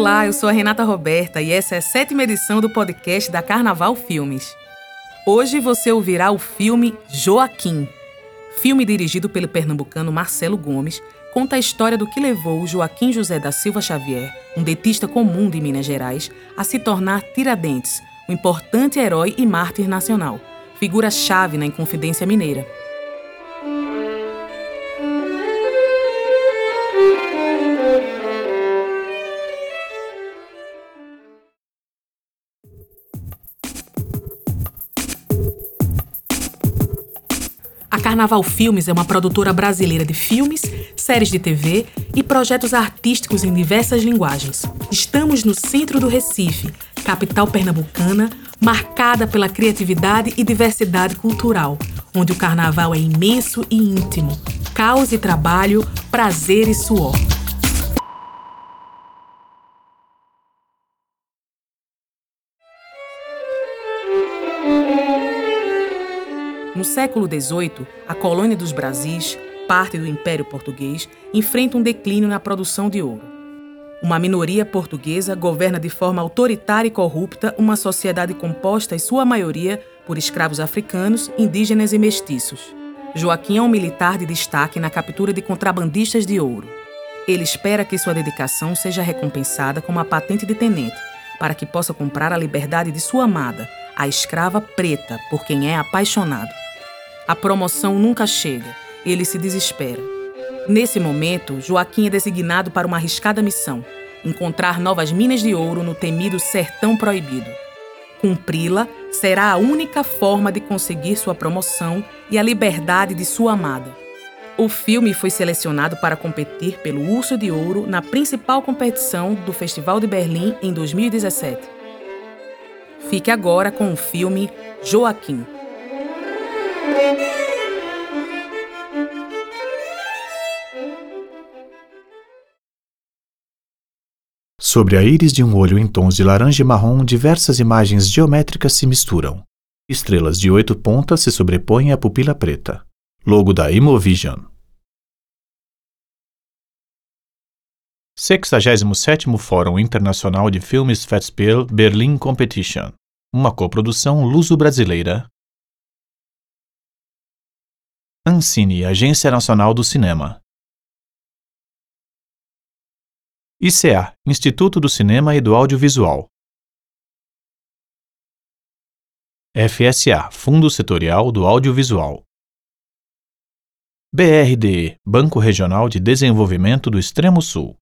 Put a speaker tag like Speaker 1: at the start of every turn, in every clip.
Speaker 1: Olá, eu sou a Renata Roberta e essa é a sétima edição do podcast da Carnaval Filmes. Hoje você ouvirá o filme Joaquim. Filme dirigido pelo pernambucano Marcelo Gomes, conta a história do que levou Joaquim José da Silva Xavier, um dentista comum de Minas Gerais, a se tornar Tiradentes, um importante herói e mártir nacional, figura-chave na Inconfidência Mineira. Carnaval Filmes é uma produtora brasileira de filmes, séries de TV e projetos artísticos em diversas linguagens. Estamos no centro do Recife, capital pernambucana, marcada pela criatividade e diversidade cultural, onde o carnaval é imenso e íntimo, caos e trabalho, prazer e suor. No século XVIII, a colônia dos Brasis, parte do Império Português, enfrenta um declínio na produção de ouro. Uma minoria portuguesa governa de forma autoritária e corrupta uma sociedade composta, em sua maioria, por escravos africanos, indígenas e mestiços. Joaquim é um militar de destaque na captura de contrabandistas de ouro. Ele espera que sua dedicação seja recompensada com uma patente de tenente, para que possa comprar a liberdade de sua amada, a escrava preta, por quem é apaixonado. A promoção nunca chega. Ele se desespera. Nesse momento, Joaquim é designado para uma arriscada missão: encontrar novas minas de ouro no temido Sertão Proibido. Cumpri-la será a única forma de conseguir sua promoção e a liberdade de sua amada. O filme foi selecionado para competir pelo Urso de Ouro na principal competição do Festival de Berlim em 2017. Fique agora com o filme Joaquim.
Speaker 2: Sobre a íris de um olho em tons de laranja e marrom, diversas imagens geométricas se misturam. Estrelas de oito pontas se sobrepõem à pupila preta. Logo da Imovision. 67º Fórum Internacional de Filmes Festspiel Berlin Competition. Uma coprodução luso-brasileira. Ancine, Agência Nacional do Cinema. ICA, Instituto do Cinema e do Audiovisual. FSA, Fundo Setorial do Audiovisual. BRDE, Banco Regional de Desenvolvimento do Extremo Sul.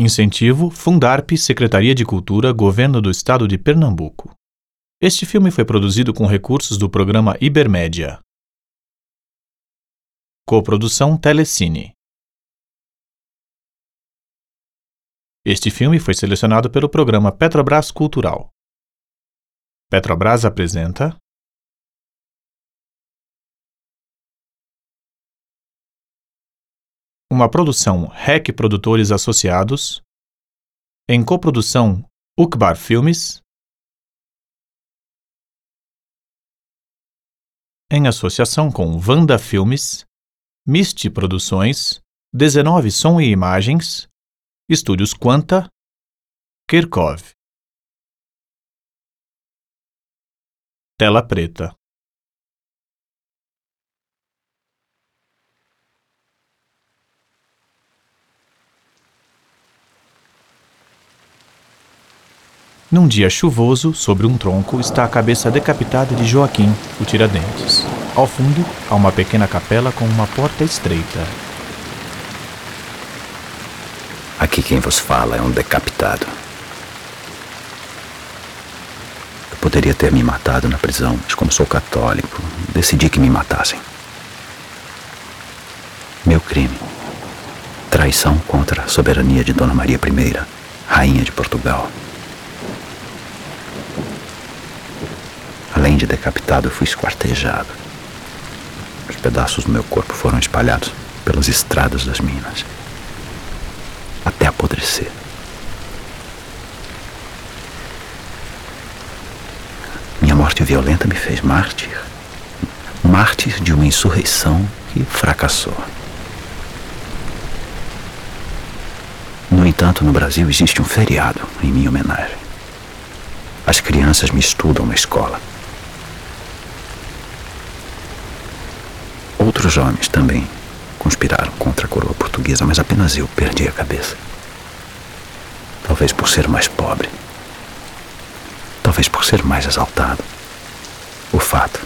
Speaker 2: Incentivo Fundarp, Secretaria de Cultura, Governo do Estado de Pernambuco. Este filme foi produzido com recursos do programa Ibermédia. Coprodução Telecine. Este filme foi selecionado pelo programa Petrobras Cultural. Petrobras apresenta. Uma produção REC Produtores Associados, em coprodução Ukbar Filmes, em associação com Vanda Filmes, Misty Produções, 19 Som e Imagens, Estúdios Quanta, Kirkov. Tela preta. Num dia chuvoso, sobre um tronco, está a cabeça decapitada de Joaquim, o Tiradentes. Ao fundo, há uma pequena capela com uma porta estreita.
Speaker 3: Aqui quem vos fala é um decapitado. Eu poderia ter me matado na prisão, mas como sou católico, decidi que me matassem. Meu crime. Traição contra a soberania de Dona Maria I, rainha de Portugal. Além de decapitado, fui esquartejado. Os pedaços do meu corpo foram espalhados pelas estradas das minas até apodrecer. Minha morte violenta me fez mártir, mártir de uma insurreição que fracassou. No entanto, no Brasil existe um feriado em minha homenagem. As crianças me estudam na escola. Outros homens também conspiraram contra a coroa portuguesa, mas apenas eu perdi a cabeça. Talvez por ser mais pobre. Talvez por ser mais exaltado. O fato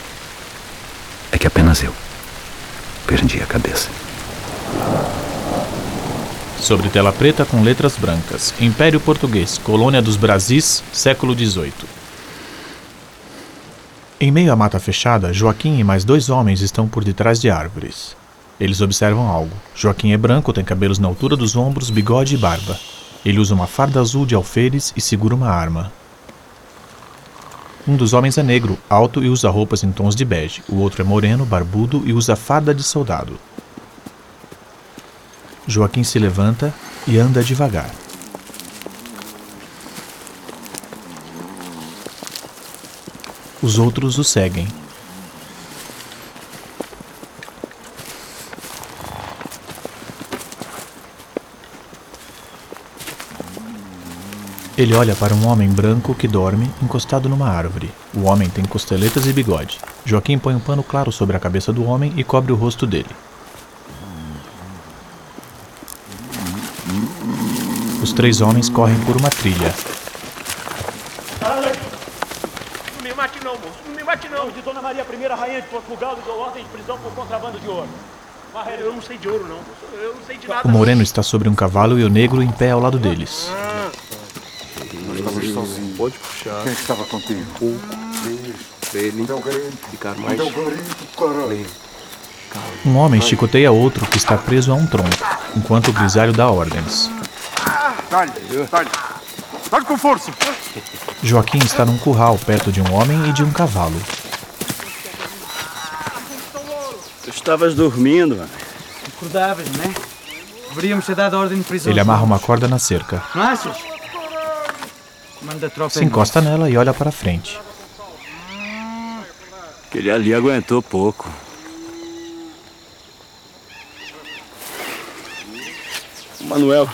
Speaker 3: é que apenas eu perdi a cabeça.
Speaker 2: Sobre tela preta com letras brancas. Império Português, Colônia dos Brasis, século XVIII. Em meio à mata fechada, Joaquim e mais dois homens estão por detrás de árvores. Eles observam algo. Joaquim é branco, tem cabelos na altura dos ombros, bigode e barba. Ele usa uma farda azul de alferes e segura uma arma. Um dos homens é negro, alto e usa roupas em tons de bege. O outro é moreno, barbudo e usa farda de soldado. Joaquim se levanta e anda devagar. Os outros o seguem. Ele olha para um homem branco que dorme encostado numa árvore. O homem tem costeletas e bigode. Joaquim põe um pano claro sobre a cabeça do homem e cobre o rosto dele. Os três homens correm por uma trilha.
Speaker 4: Não me mate não, Não.
Speaker 5: De Dona Maria I, rainha de Portugal, ordem de prisão por contrabando de ouro.
Speaker 4: Eu não sei de ouro, não. Eu não sei de nada.
Speaker 2: O moreno está sobre um cavalo e o negro em pé ao lado deles.
Speaker 6: Pode puxar.
Speaker 7: Quem é estava contigo?
Speaker 6: O
Speaker 7: Então,
Speaker 6: ficar mais
Speaker 7: Então, caralho.
Speaker 2: Um homem chicoteia outro que está preso a um tronco, enquanto o grisalho dá ordens.
Speaker 7: Dá-lhe, dá-lhe. Dá-lhe com força.
Speaker 2: Joaquim está num curral perto de um homem e de um cavalo.
Speaker 8: Tu estavas dormindo, mano.
Speaker 5: Acordavas, não é? Deveríamos ter dado ordem de prisão.
Speaker 2: Ele amarra uma corda na cerca,
Speaker 5: Não achas? Manda tropa
Speaker 2: se encosta nela e olha para frente.
Speaker 8: Aquele ali aguentou pouco. Manuel,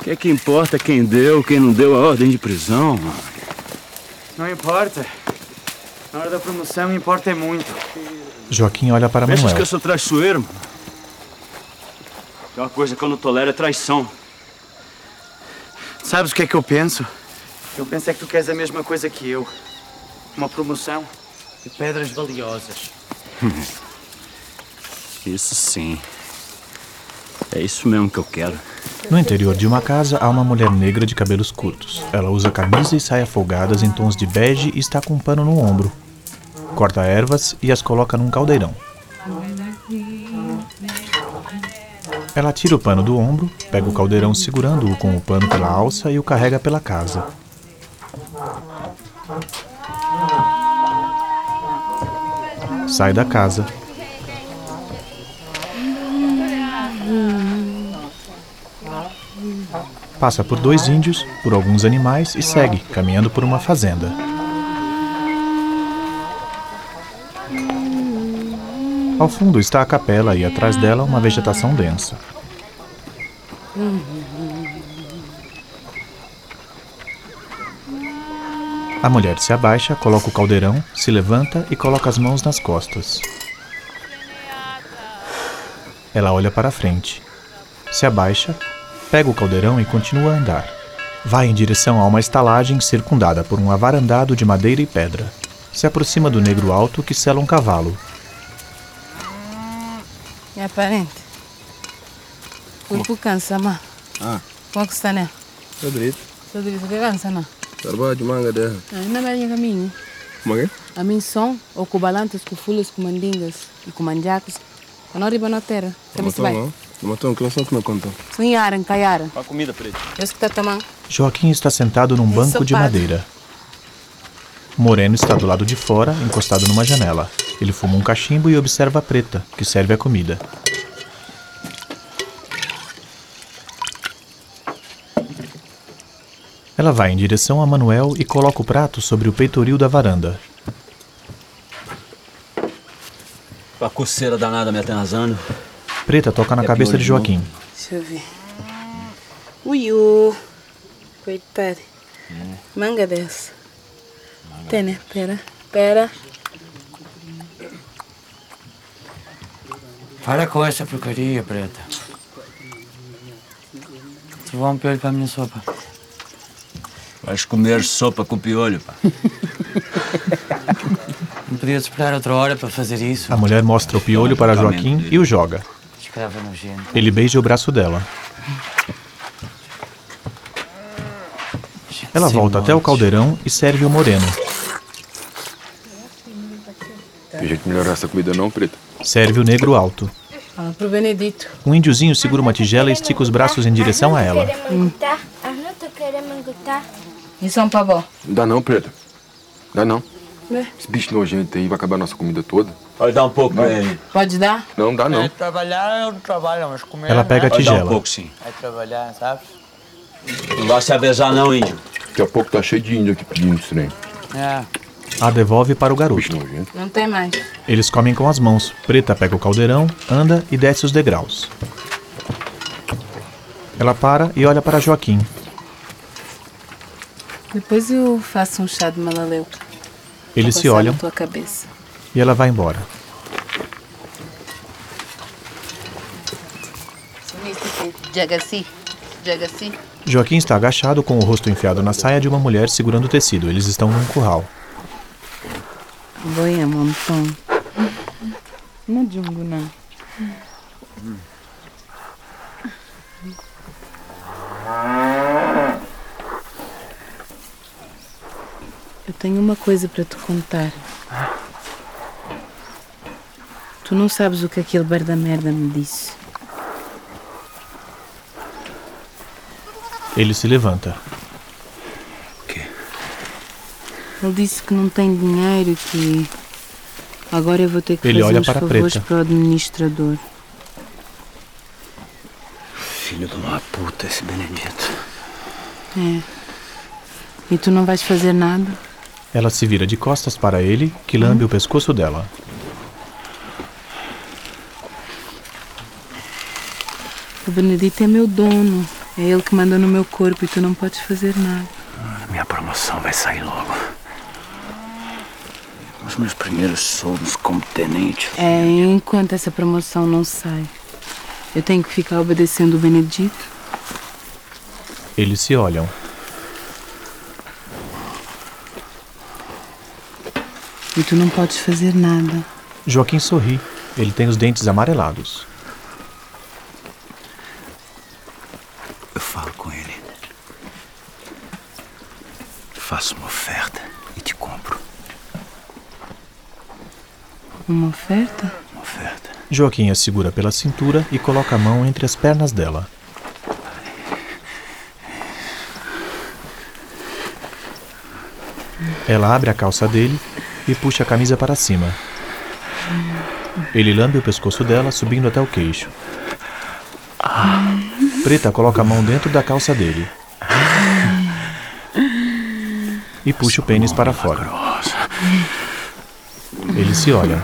Speaker 8: o que é que importa quem deu, quem não deu a ordem de prisão? mano?
Speaker 5: Não importa. Na hora da promoção importa é muito.
Speaker 2: Joaquim olha para
Speaker 8: Pensas que eu
Speaker 2: Manuel.
Speaker 8: sou traiçoeiro, mano? Tem uma coisa que eu não tolero é traição.
Speaker 5: Sabes o que é que eu penso? Eu penso é que tu queres a mesma coisa que eu. Uma promoção e pedras valiosas.
Speaker 8: Isso sim. É isso mesmo que eu quero.
Speaker 2: No interior de uma casa há uma mulher negra de cabelos curtos. Ela usa camisa e saia folgadas em tons de bege e está com um pano no ombro. Corta ervas e as coloca num caldeirão. Ela tira o pano do ombro, pega o caldeirão segurando-o com o pano pela alça e o carrega pela casa. Sai da casa. Passa por dois índios, por alguns animais e segue, caminhando por uma fazenda. Ao fundo está a capela e atrás dela uma vegetação densa. A mulher se abaixa, coloca o caldeirão, se levanta e coloca as mãos nas costas. Ela olha para frente. Se abaixa, pega o caldeirão e continua a andar. Vai em direção a uma estalagem circundada por um avarandado de madeira e pedra. Se aproxima do negro alto que sela um cavalo.
Speaker 9: É aparente. Fui por cansa, ma.
Speaker 6: Ah.
Speaker 9: Como é que está, né? Só diz que cansa, não.
Speaker 6: Trabalho de manga dela.
Speaker 9: Ainda vai em caminho.
Speaker 6: Como é que
Speaker 9: A mim são ou com balantas, com folhas, com mandingas e com Quando arriba na terra, como se vai?
Speaker 6: não? Não matou, que não só que não contou.
Speaker 9: Sonharam, caiaram.
Speaker 8: A comida, preto.
Speaker 9: Eu que está tomando.
Speaker 2: Joaquim está sentado num banco de madeira. Moreno está do lado de fora, encostado numa janela. Ele fuma um cachimbo e observa a preta, que serve a comida. Ela vai em direção a Manuel e coloca o prato sobre o peitoril da varanda.
Speaker 8: A coceira danada me atrasando.
Speaker 2: Preta toca na
Speaker 8: É
Speaker 2: cabeça de
Speaker 8: novo.
Speaker 2: Joaquim.
Speaker 9: Deixa eu ver. Uiu. Coitado. Manga dessa. Tem, né? Pera. Pera.
Speaker 5: Para com essa porcaria, preta. Trovou um piolho para a minha sopa.
Speaker 8: Vais comer sopa com piolho, pá.
Speaker 5: Não podia esperar outra hora para fazer isso.
Speaker 2: A mulher mostra o piolho para Joaquim e o joga. Ele beija o braço dela. Ela volta até o caldeirão e serve o moreno.
Speaker 6: Tem jeito de melhorar essa comida não, preto?
Speaker 2: Serve o negro alto.
Speaker 9: Fala pro Benedito.
Speaker 2: Um índiozinho segura uma tigela e estica os braços em direção a ela.
Speaker 10: Gostar.
Speaker 9: Isso é um pavó.
Speaker 6: Dá não, preto. Dá não.
Speaker 9: É.
Speaker 6: Esse bicho nojento aí vai acabar a nossa comida toda.
Speaker 8: Pode dar um pouco pra ele.
Speaker 9: Pode dar?
Speaker 6: Não, dá não.
Speaker 4: trabalhar eu não trabalho, mas comer.
Speaker 2: Ela pega a
Speaker 8: Pode dar um
Speaker 2: tigela.
Speaker 8: pouco, sim.
Speaker 4: É trabalhar, sabe?
Speaker 8: Não vai se avezar não, índio.
Speaker 6: Daqui a pouco tá cheio de índio aqui pedindo esse trem.
Speaker 4: É.
Speaker 2: A devolve para o
Speaker 6: Bicho
Speaker 2: garoto.
Speaker 6: nojento.
Speaker 9: Não tem mais.
Speaker 2: Eles comem com as mãos. Preta pega o caldeirão, anda e desce os degraus. Ela para e olha para Joaquim.
Speaker 9: Depois eu faço um chá de malaleu.
Speaker 2: Eles se olham
Speaker 9: na tua cabeça.
Speaker 2: e ela vai embora. Joaquim está agachado com o rosto enfiado na saia de uma mulher segurando o tecido. Eles estão num curral.
Speaker 9: Voy a montón. Não jungo, Eu tenho uma coisa para te contar. Tu não sabes o que aquele bar da merda me disse.
Speaker 2: Ele se levanta.
Speaker 9: Ele disse que não tem dinheiro e que agora eu vou ter que
Speaker 2: Ele
Speaker 9: fazer
Speaker 2: olha
Speaker 9: uns
Speaker 2: para
Speaker 9: favores
Speaker 2: preta.
Speaker 9: para o administrador.
Speaker 3: Filho de uma puta, esse Benedito.
Speaker 9: É. E tu não vais fazer nada?
Speaker 2: Ela se vira de costas para ele, que lambe o pescoço dela.
Speaker 9: O Benedito é meu dono. É ele que manda no meu corpo e tu não podes fazer nada.
Speaker 3: A minha promoção vai sair logo. Os meus primeiros soldos como tenente.
Speaker 9: É, enquanto essa promoção não sai, eu tenho que ficar obedecendo o Benedito.
Speaker 2: Eles se olham.
Speaker 9: E tu não podes fazer nada.
Speaker 2: Joaquim sorri. Ele tem os dentes amarelados.
Speaker 3: Eu falo com ele. Faço uma oferta e te compro.
Speaker 9: Uma oferta?
Speaker 3: Uma oferta.
Speaker 2: Joaquim a segura pela cintura e coloca a mão entre as pernas dela. Ela abre a calça dele e puxa a camisa para cima. Ele lambe o pescoço dela, subindo até o queixo. Preta coloca a mão dentro da calça dele e puxa o pênis para fora. Eles se olham.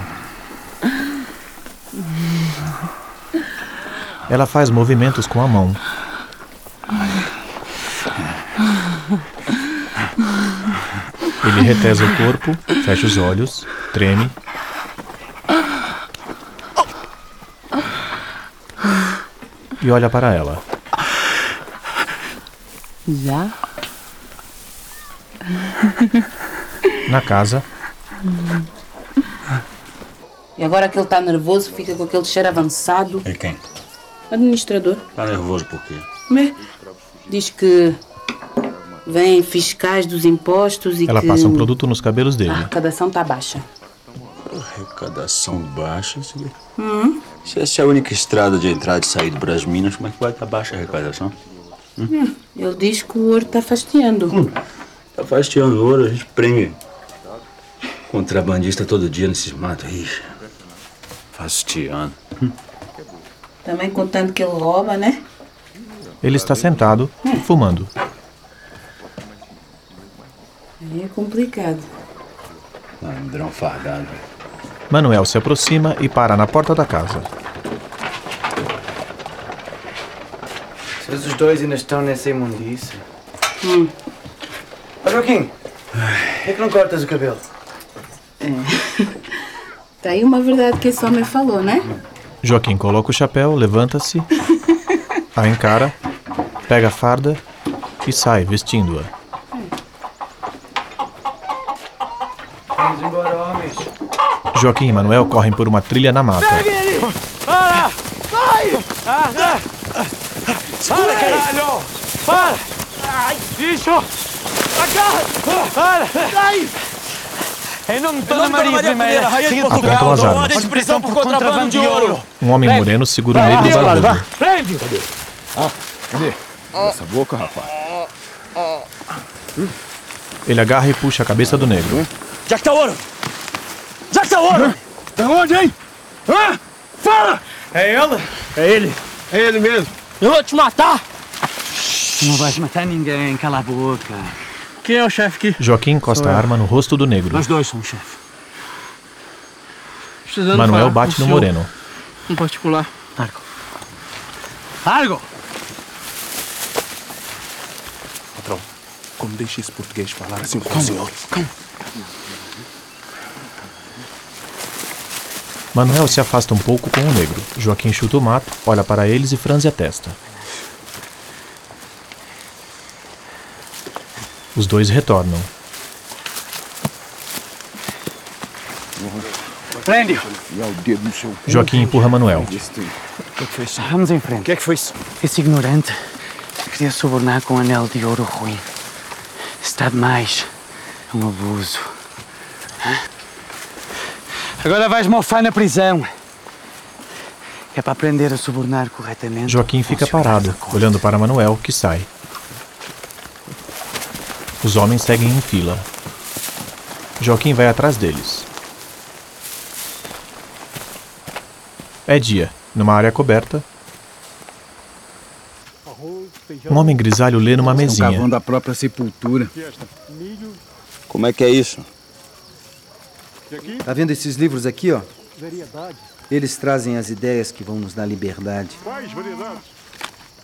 Speaker 2: Ela faz movimentos com a mão. Retesa o corpo, fecha os olhos, treme. E olha para ela.
Speaker 9: Já?
Speaker 2: Na casa,
Speaker 9: E agora que ele está nervoso, fica com aquele cheiro avançado.
Speaker 8: E quem?
Speaker 9: Administrador.
Speaker 8: Tá nervoso por quê?
Speaker 9: Diz que vêm fiscais dos impostos e
Speaker 2: ela
Speaker 9: que
Speaker 2: passa um produto nos cabelos
Speaker 9: a
Speaker 2: dele.
Speaker 9: arrecadação está baixa.
Speaker 8: Arrecadação baixa. isso aqui.
Speaker 9: Hum?
Speaker 8: Se essa é a única estrada de entrada e saída do Brasminas, como é que vai estar baixa a arrecadação?
Speaker 9: Hum, Ele diz que o ouro está fastiando.
Speaker 8: Tá fastiando ouro, a gente prende contrabandista todo dia nesses matos. Ixi, fastiando.
Speaker 9: Também contando que ele rouba, né?
Speaker 2: Ele está sentado, fumando.
Speaker 9: É complicado.
Speaker 8: Ladrão fardado.
Speaker 2: Manuel se aproxima e para na porta da casa.
Speaker 5: Mas os dois ainda estão nessa imundice.
Speaker 9: Hum.
Speaker 5: Ó Joaquim, por é que não cortas o cabelo?
Speaker 9: Tá aí uma verdade que esse homem falou, né?
Speaker 2: Joaquim coloca o chapéu, levanta-se, a encara, pega a farda e sai vestindo-a.
Speaker 5: Vamos embora, homens.
Speaker 2: Joaquim e Manuel correm por uma trilha na mata.
Speaker 11: Para! Vai! Ah, ah. Para, caralho! Para! Ai, bicho! Agarra! Para! Sai! Em nome de Dona Maria Primeira, Rainha de Portugal,
Speaker 2: as armas.
Speaker 11: ordem de prisão por contrabando de ouro!
Speaker 2: Um homem moreno segura o negro barbudo.
Speaker 11: Prende!
Speaker 6: Ah, cadê? Essa boca, rapaz.
Speaker 2: Ele agarra e puxa a cabeça do negro.
Speaker 11: Já que tá ouro! Já que tá ouro!
Speaker 7: Da onde, hein? Hã? Fala!
Speaker 11: É ela? É ele.
Speaker 7: É ele mesmo.
Speaker 11: Eu vou te matar!
Speaker 5: Não vais matar ninguém, cala a boca.
Speaker 11: Quem é o chefe aqui?
Speaker 2: Joaquim encosta a arma no rosto do negro.
Speaker 11: Nós dois somos chefe. Precisando
Speaker 2: Manuel
Speaker 11: falar
Speaker 2: bate no moreno.
Speaker 11: Em particular. Largo. Largo!
Speaker 7: Patrão, como deixa esse português falar assim com o senhor?
Speaker 2: Manuel se afasta um pouco com o negro. Joaquim chuta o mato, olha para eles e franze a testa. Os dois retornam.
Speaker 6: E cu.
Speaker 2: Joaquim empurra Manuel.
Speaker 5: O que que foi isso? Vamos em frente. O que é que foi isso? Esse ignorante queria subornar com um anel de ouro ruim. Está demais. Um abuso. Agora vais mofar na prisão. É para aprender a subornar corretamente.
Speaker 2: Joaquim fica parado, olhando para Manuel, que sai. Os homens seguem em fila. Joaquim vai atrás deles. É dia. Numa área coberta, um homem grisalho lê numa
Speaker 3: Estão
Speaker 2: mesinha.
Speaker 3: cavando a própria sepultura.
Speaker 8: Como é que é isso?
Speaker 12: Tá vendo esses livros aqui, ó? Eles trazem as ideias que vão nos dar liberdade.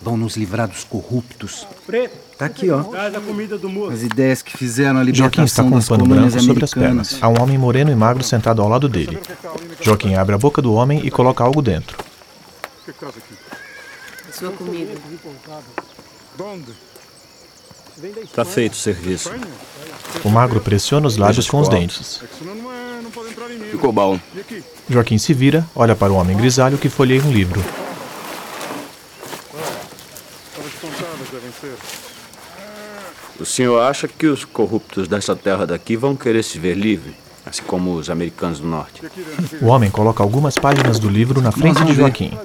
Speaker 12: Vão nos livrar dos corruptos. Tá aqui, ó. As ideias que fizeram a
Speaker 2: Joaquim está
Speaker 12: libertação
Speaker 2: com um
Speaker 12: das
Speaker 2: pano branco sobre as pernas. Há um homem moreno e magro sentado ao lado dele. Joaquim abre a boca do homem e coloca algo dentro.
Speaker 7: O que que traz aqui?
Speaker 9: Sua comida.
Speaker 7: De onde?
Speaker 8: Tá feito o serviço.
Speaker 2: O magro pressiona os lábios com os dentes.
Speaker 8: Ficou bom.
Speaker 7: E aqui?
Speaker 2: Joaquim se vira, olha para o homem grisalho que folheia um livro.
Speaker 8: O senhor acha que os corruptos dessa terra daqui vão querer se ver livre? Assim como os americanos do norte.
Speaker 2: O homem coloca algumas páginas do livro na frente de. Joaquim.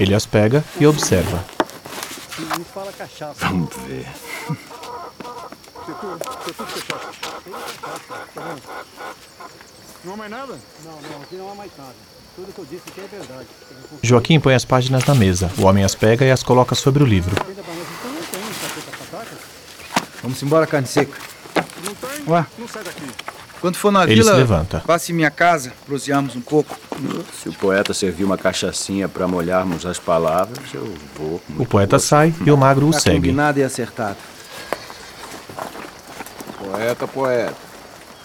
Speaker 2: Ele as pega e observa.
Speaker 7: Me fala cachaça.
Speaker 8: Vamos ver.
Speaker 7: Você tudo cachaça. Tá bom? Não há mais nada? Não, não, aqui não há mais nada. Tudo que eu disse aqui é verdade.
Speaker 2: Joaquim põe as páginas na mesa. O homem as pega e as coloca sobre o livro.
Speaker 12: Vamos embora, carne seca.
Speaker 7: Não tem?
Speaker 12: Ué?
Speaker 7: Não sai daqui.
Speaker 12: Quando for na
Speaker 2: Ele
Speaker 12: vila,
Speaker 2: se levanta.
Speaker 12: passe em minha casa, proseamos um pouco.
Speaker 8: Se o poeta servir uma cachaçinha para molharmos as palavras, eu vou.
Speaker 2: O poeta sai e o magro o
Speaker 12: Tá
Speaker 2: segue.
Speaker 12: combinado e acertado.
Speaker 6: Poeta, poeta.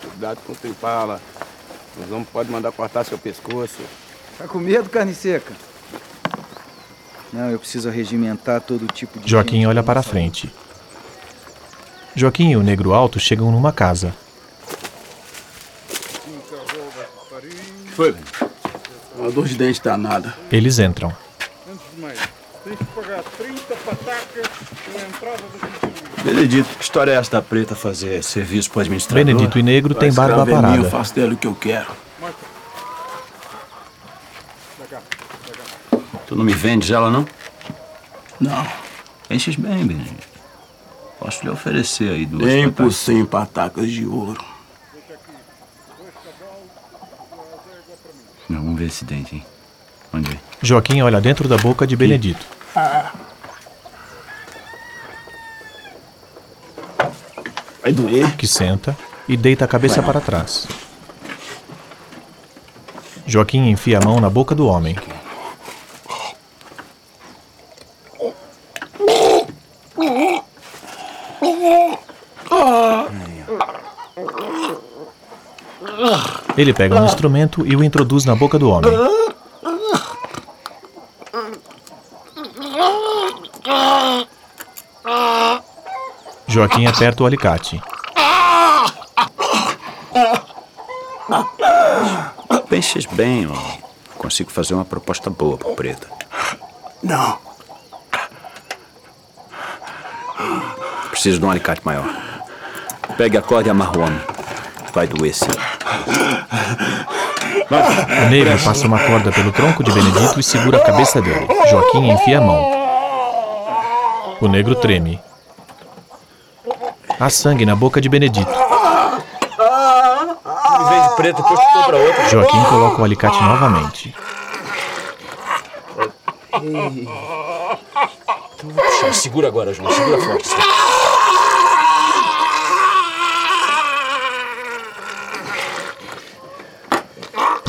Speaker 6: Cuidado com o que fala. Os homens podem mandar cortar seu pescoço.
Speaker 12: Tá com medo, carne seca? Não, eu preciso regimentar todo tipo de
Speaker 2: Joaquim
Speaker 12: gente
Speaker 2: olha para
Speaker 12: sabe.
Speaker 2: frente. Joaquim e o negro alto chegam numa casa.
Speaker 8: Foi. Uma dor de dente danada.
Speaker 2: Eles entram.
Speaker 7: Antes de mais, tem que pagar 30 patacas pela entrada do
Speaker 8: Benedito, que história é essa da preta fazer serviço pro administrador?
Speaker 2: Benedito e negro têm
Speaker 8: Vai,
Speaker 2: barba
Speaker 8: é
Speaker 2: parada.
Speaker 8: Eu faço dele o que eu quero. Tu não me vendes ela, não? Não. Enches bem, Benedito. Posso lhe oferecer aí duas patacas.
Speaker 13: por cem patacas de ouro.
Speaker 8: Não, vamos ver esse dente, hein? Onde é?
Speaker 2: Joaquim olha dentro da boca de Benedito.
Speaker 13: Vai doer.
Speaker 2: que senta e deita a cabeça para trás. Joaquim enfia a mão na boca do homem. Ele pega um instrumento e o introduz na boca do homem. Joaquim aperta o alicate.
Speaker 8: Penses bem, homem. Consigo fazer uma proposta boa pro Preta.
Speaker 13: Não.
Speaker 8: Preciso de um alicate maior. Pegue a corda e amarra o homem. Vai doer sim.
Speaker 2: O negro passa uma corda pelo tronco de Benedito e segura a cabeça dele. Joaquim enfia a mão. O negro treme. Há sangue na boca de Benedito.
Speaker 11: Em vez de preto, pra outra.
Speaker 2: Joaquim coloca o alicate novamente.
Speaker 11: Então. Segura agora, João. Segura forte.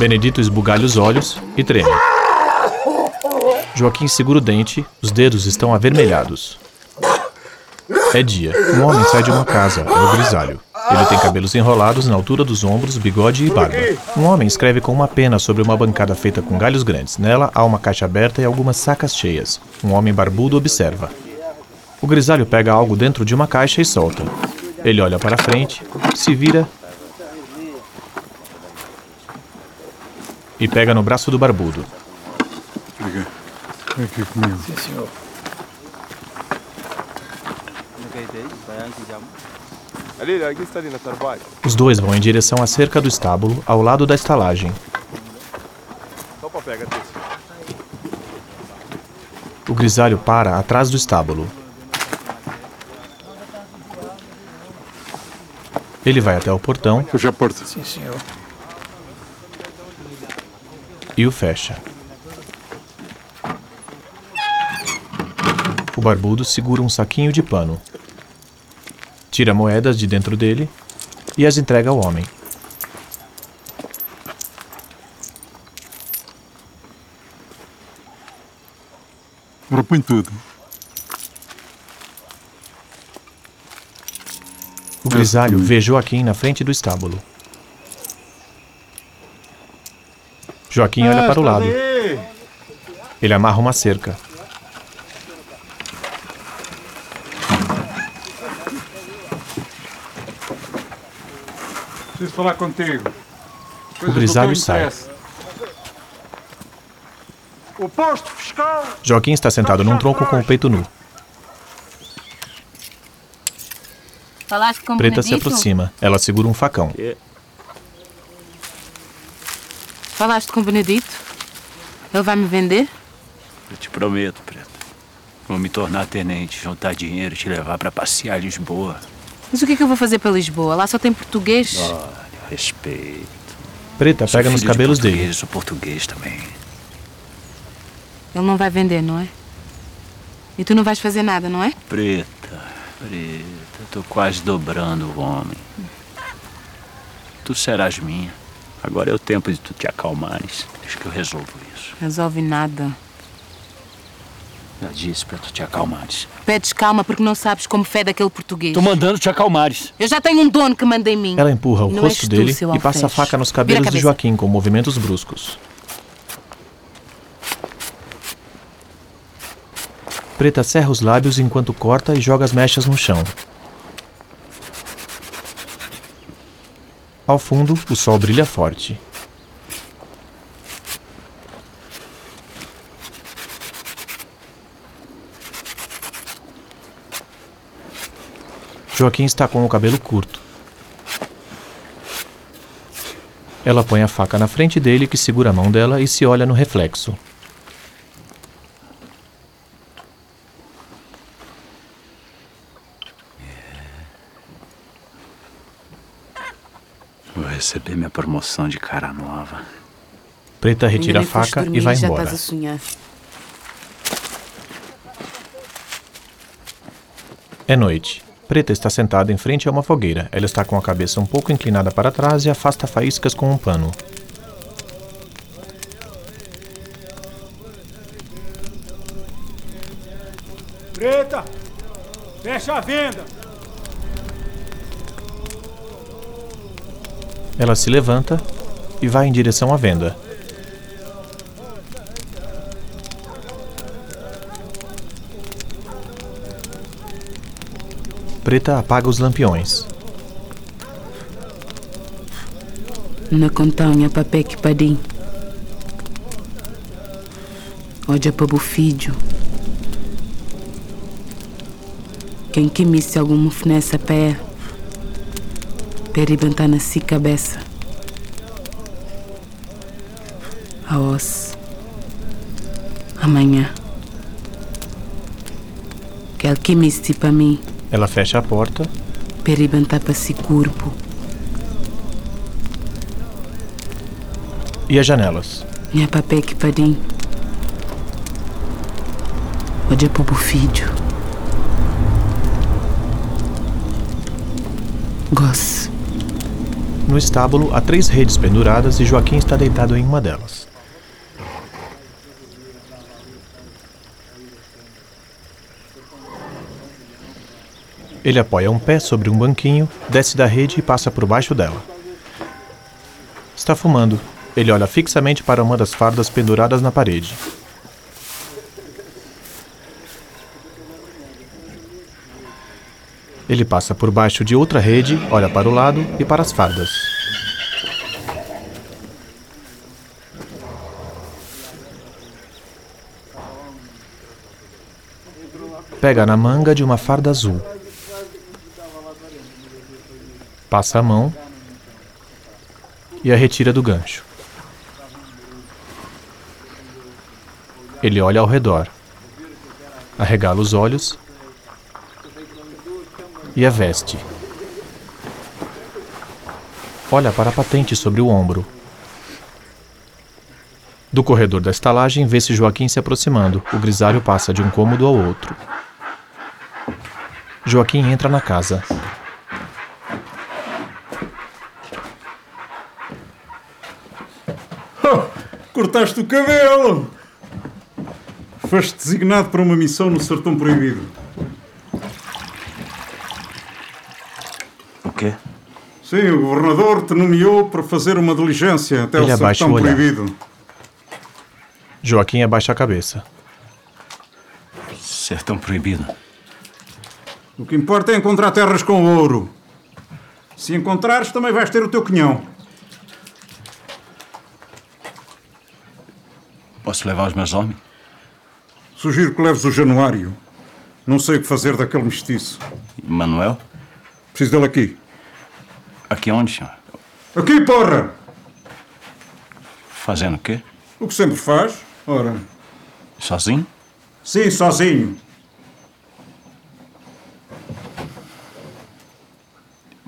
Speaker 2: Benedito esbugalha os olhos e treme. Joaquim segura o dente, os dedos estão avermelhados. É dia. Um homem sai de uma casa, é o grisalho. Ele tem cabelos enrolados na altura dos ombros, bigode e barba. Um homem escreve com uma pena sobre uma bancada feita com galhos grandes. Nela há uma caixa aberta e algumas sacas cheias. Um homem barbudo observa. O grisalho pega algo dentro de uma caixa e solta. Ele olha para frente, se vira e pega no braço do barbudo.
Speaker 7: Aqui. Aqui comigo.
Speaker 12: Sim, senhor.
Speaker 2: Os dois vão em direção à cerca do estábulo, ao lado da estalagem. O grisalho para atrás do estábulo. Ele vai até o portão
Speaker 7: Fecha a porta.
Speaker 12: Sim, senhor.
Speaker 2: E o fecha. O barbudo segura um saquinho de pano. Tira moedas de dentro dele e as entrega ao homem.
Speaker 7: Agora põe tudo.
Speaker 2: O grisalho vê Joaquim na frente do estábulo. Joaquim olha para o lado. Ele amarra uma cerca.
Speaker 7: Preciso falar contigo.
Speaker 2: O grisalho sai.
Speaker 7: O posto fiscal.
Speaker 2: Joaquim está sentado num tronco com o peito nu.
Speaker 9: Falaste com o
Speaker 2: Preta se aproxima. Ela segura um facão.
Speaker 9: Falaste com o Benedito? Ele vai me vender?
Speaker 3: Eu te prometo, Preta. Vou me tornar tenente, juntar dinheiro e te levar para passear em Lisboa.
Speaker 9: Mas o que é que eu vou fazer para Lisboa? Lá só tem português.
Speaker 3: Olha, respeito.
Speaker 2: Preta
Speaker 3: Sou
Speaker 2: pega nos
Speaker 3: filho de
Speaker 2: cabelos dele.
Speaker 3: Sou português também.
Speaker 9: Ele não vai vender, não é? E tu não vais fazer nada, não é?
Speaker 3: Preta, preta, tô quase dobrando o homem. Tu serás minha. Agora é o tempo de tu te acalmares. Deixa que eu resolvo isso.
Speaker 9: Resolve nada.
Speaker 3: Já disse pra tu te acalmares.
Speaker 9: Pedes calma porque não sabes como fede aquele português.
Speaker 3: Tô mandando te acalmares.
Speaker 9: Eu já tenho um dono que manda em mim.
Speaker 2: Ela empurra o
Speaker 9: Não
Speaker 2: rosto
Speaker 9: tu,
Speaker 2: dele
Speaker 9: seu
Speaker 2: e passa a faca nos cabelos de. Joaquim com movimentos bruscos. Preta cerra os lábios enquanto corta e joga as mechas no chão. Ao fundo, o sol brilha forte. Joaquim está com o cabelo curto. Ela põe a faca na frente dele, que segura a mão dela e se olha no reflexo.
Speaker 3: Receber minha promoção de cara nova.
Speaker 2: Preta retira a faca e
Speaker 9: dormir
Speaker 2: vai
Speaker 9: já
Speaker 2: embora.
Speaker 9: estás a sonhar.
Speaker 2: É noite. Preta está sentada em frente a uma fogueira. Ela está com a cabeça um pouco inclinada para trás e afasta faíscas com um pano.
Speaker 7: Preta! Fecha a venda!
Speaker 2: Ela se levanta e vai em direção à venda. Preta apaga os lampiões.
Speaker 9: Na contanha papel que padim. Olha para o filho. Quem que me se alguma nessa pé? Peribentar na si cabeça. A os. Amanhã. Que me para mim.
Speaker 2: Ela fecha a porta.
Speaker 9: Peribentar para si corpo.
Speaker 2: E as janelas?
Speaker 9: Minha papel que padim. Olha para o filho. Gosto.
Speaker 2: No estábulo há três redes penduradas e Joaquim está deitado em uma delas. Ele apoia um pé sobre um banquinho, desce da rede e passa por baixo dela. Está fumando. Ele olha fixamente para uma das fardas penduradas na parede. Ele passa por baixo de outra rede, olha para o lado e para as fardas. Pega na manga de uma farda azul. Passa a mão e a retira do gancho. Ele olha ao redor, arregala os olhos e a veste. Olha para a patente sobre o ombro. Do corredor da estalagem vê-se Joaquim se aproximando. O grisalho passa de um cômodo ao outro. Joaquim entra na casa.
Speaker 7: Cortaste o cabelo! Foste designado para uma missão no Sertão Proibido.
Speaker 3: Quê?
Speaker 7: Sim, o governador te nomeou para fazer uma diligência até
Speaker 2: Ele
Speaker 7: o Sertão
Speaker 2: o olhar.
Speaker 7: Proibido.
Speaker 2: Joaquim abaixa a cabeça.
Speaker 3: Sertão proibido.
Speaker 7: O que importa é encontrar terras com ouro. Se encontrares, também vais ter o teu quinhão.
Speaker 3: Posso levar os meus homens?
Speaker 7: Sugiro que leves o Januário. Não sei o que fazer daquele mestiço.
Speaker 3: Manuel?
Speaker 7: Preciso dele aqui.
Speaker 3: Aqui onde, senhor?
Speaker 7: Aqui, porra!
Speaker 3: Fazendo o quê?
Speaker 7: O que sempre faz. Ora.
Speaker 3: Sozinho?
Speaker 7: Sim, sozinho.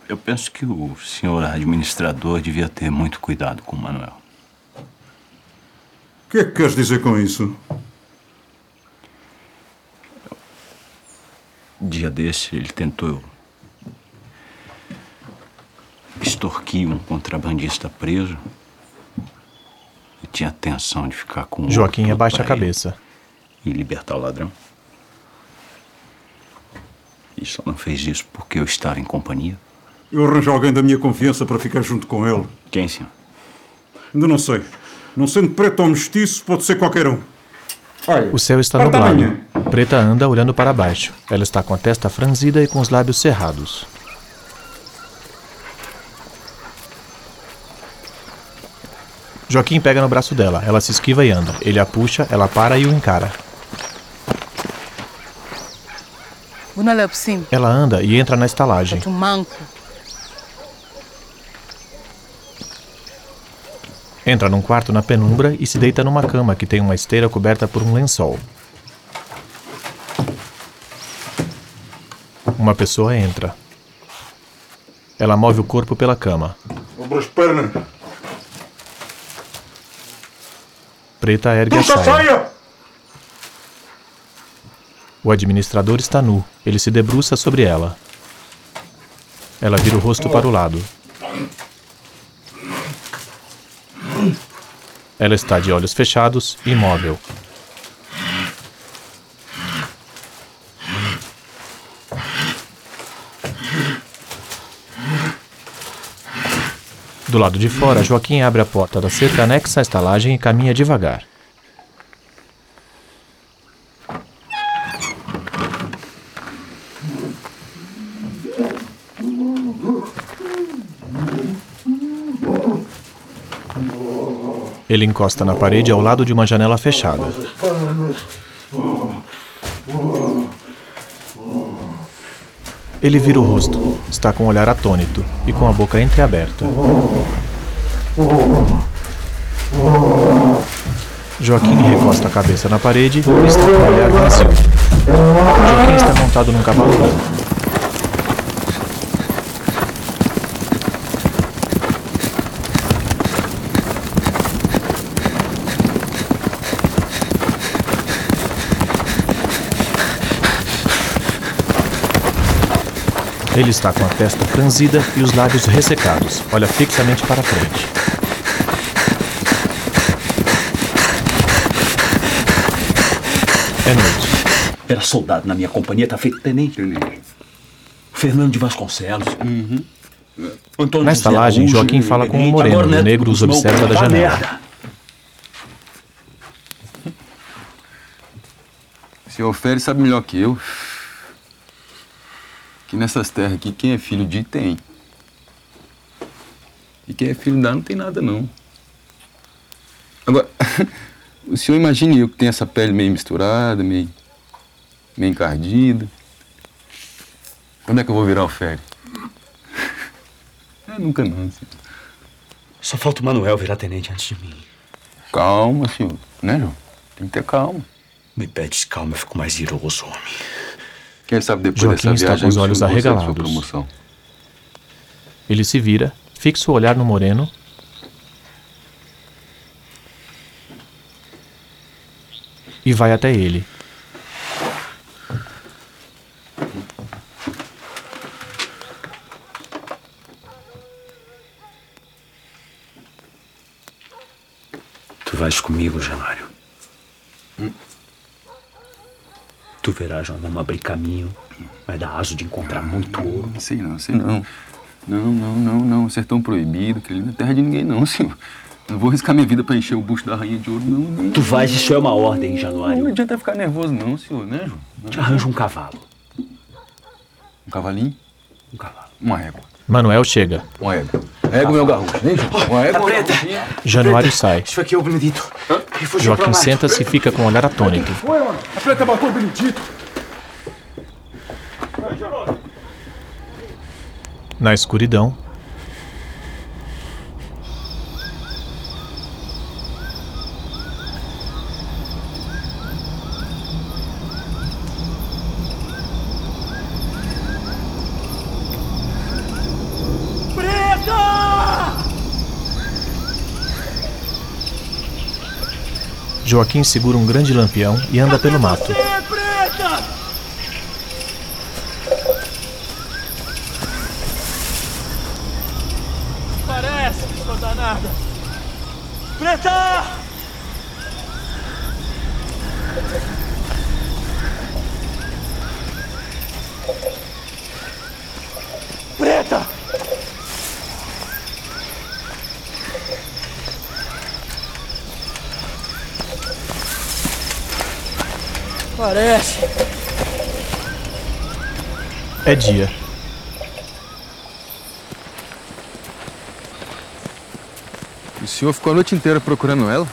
Speaker 3: Eu penso que o senhor administrador devia ter muito cuidado com o Manuel.
Speaker 7: O que é que queres dizer com isso?
Speaker 3: Dia desse, ele tentou extorquir um contrabandista preso e tinha a intenção de ficar com o
Speaker 2: Joaquim abaixa a cabeça.
Speaker 3: e libertar o ladrão. E só não fez isso porque eu estava em companhia.
Speaker 7: Eu arranjo alguém da minha confiança para ficar junto com ele.
Speaker 3: Quem, senhor?
Speaker 7: Ainda não sei. Não sendo preto ou mestiço, pode ser qualquer um. Olha,
Speaker 2: O céu está nublado. Preta anda olhando para baixo. Ela está com a testa franzida e com os lábios cerrados. Joaquim pega no braço dela. Ela se esquiva e anda. Ele a puxa, ela para e o encara. Ela anda e entra na estalagem. Entra num quarto na penumbra e se deita numa cama que tem uma esteira coberta por um lençol. Uma pessoa entra. Ela move o corpo pela cama.
Speaker 7: Abre as pernas.
Speaker 2: Preta ergue a
Speaker 7: Puxa a
Speaker 2: saia.
Speaker 7: saia!
Speaker 2: O administrador está nu. Ele se debruça sobre ela. Ela vira o rosto para o lado. Ela está de olhos fechados, imóvel. Do lado de fora, Joaquim abre a porta da cerca anexa à estalagem e caminha devagar. Ele encosta na parede ao lado de uma janela fechada. Ele vira o rosto, está com o olhar atônito e com a boca entreaberta. Joaquim recosta a cabeça na parede e está com o olhar vazio. Joaquim está montado num cavalo branco. Ele está com a testa franzida e os lábios ressecados. Olha fixamente para frente. É noite.
Speaker 3: Era soldado na minha companhia, tá feito tenente. Tenente. Fernando de Vasconcelos.
Speaker 2: Uhum. Na estalagem, Joaquim fala com um moreno e o negro os observa da janela.
Speaker 14: O senhor Félix sabe melhor que eu que nessas terras aqui, quem é filho de tem. E quem é filho da não tem nada, não. Agora, o senhor imagine eu que tenho essa pele meio misturada, meio, meio encardida. Quando é que eu vou virar o Félix? É, nunca não, senhor.
Speaker 3: Só falta o Manuel virar tenente antes de mim.
Speaker 14: Calma, senhor. Né, João? Tem que ter calma.
Speaker 3: Me pede calma, eu fico mais iroso, homem.
Speaker 14: Quem sabe depois
Speaker 2: Joaquim
Speaker 14: dessa viagem
Speaker 2: está com os olhos arregalados. Ele se vira, fixa o olhar no moreno. E vai até ele.
Speaker 3: Tu vais comigo, Januário. Tu verás, vamos abrir caminho. Vai dar aso de encontrar muito ouro.
Speaker 14: Sei não, sei não. Não, não, não, não. Sertão proibido, que não é terra de ninguém, não, senhor. Não vou arriscar minha vida pra encher o bucho da rainha de ouro, não. não.
Speaker 3: Tu vais, isso é uma ordem, Januário.
Speaker 14: Não adianta ficar nervoso, não, senhor, né, João? Não.
Speaker 3: Te arranjo um cavalo.
Speaker 14: Um cavalinho?
Speaker 3: Um cavalo.
Speaker 14: Uma égua.
Speaker 2: Manuel chega.
Speaker 14: Uma égua. Égua, meu garrucho, égua.
Speaker 3: Tá preta.
Speaker 2: Januário sai.
Speaker 3: Isso aqui é o Benedito.
Speaker 2: Joaquim senta-se e fica com o olhar atônito.
Speaker 7: Foi, mano. A preta matou o Benedito.
Speaker 2: Na escuridão, Joaquim segura um grande lampião e anda pelo mato.
Speaker 11: Parece.
Speaker 2: É dia.
Speaker 14: O senhor ficou a noite inteira procurando ela?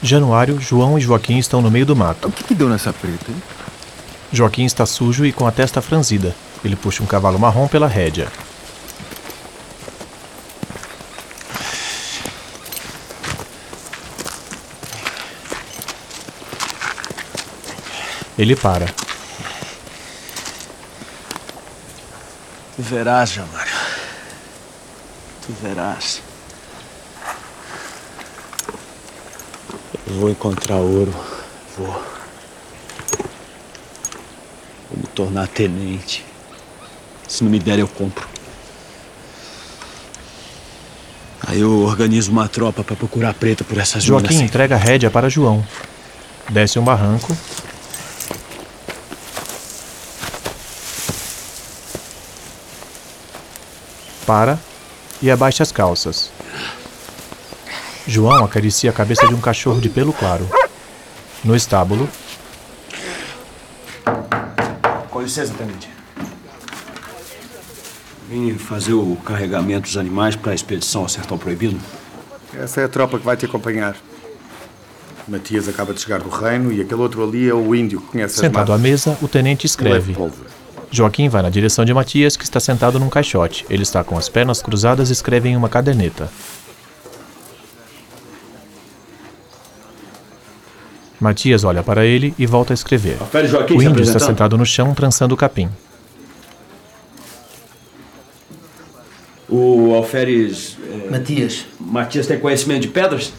Speaker 2: Januário, João e Joaquim estão no meio do mato.
Speaker 14: O que, que deu nessa preta, hein?
Speaker 2: Joaquim está sujo e com a testa franzida. Ele puxa um cavalo marrom pela rédea. Ele para.
Speaker 13: Tu verás, Jamário. Tu verás. Eu vou encontrar ouro. Vou. Vou me tornar tenente. Se não me der, eu compro. Aí eu organizo uma tropa pra procurar preta por essas
Speaker 2: Joaquim
Speaker 13: minas.
Speaker 2: entrega a rédea para João. Desce um barranco. Para e abaixa as calças. João acaricia a cabeça de um cachorro de pelo claro. No estábulo,
Speaker 8: Com licença, tenente. Vim fazer o carregamento dos animais para a expedição ao Sertão Proibido.
Speaker 15: Essa é a tropa que vai te acompanhar. Matias acaba de chegar do reino e aquele outro ali é o índio que conhece as
Speaker 2: sentado à mesa, o tenente escreve.
Speaker 15: Leve pólvora.
Speaker 2: Joaquim vai na direção de Matias, que está sentado num caixote. Ele está com as pernas cruzadas e escreve em uma caderneta. Matias olha para ele e volta a escrever.
Speaker 8: Joaquim
Speaker 2: o
Speaker 8: se
Speaker 2: índio está sentado no chão, trançando o capim.
Speaker 8: O alferes. é,
Speaker 16: Matias.
Speaker 8: Matias tem conhecimento de pedras?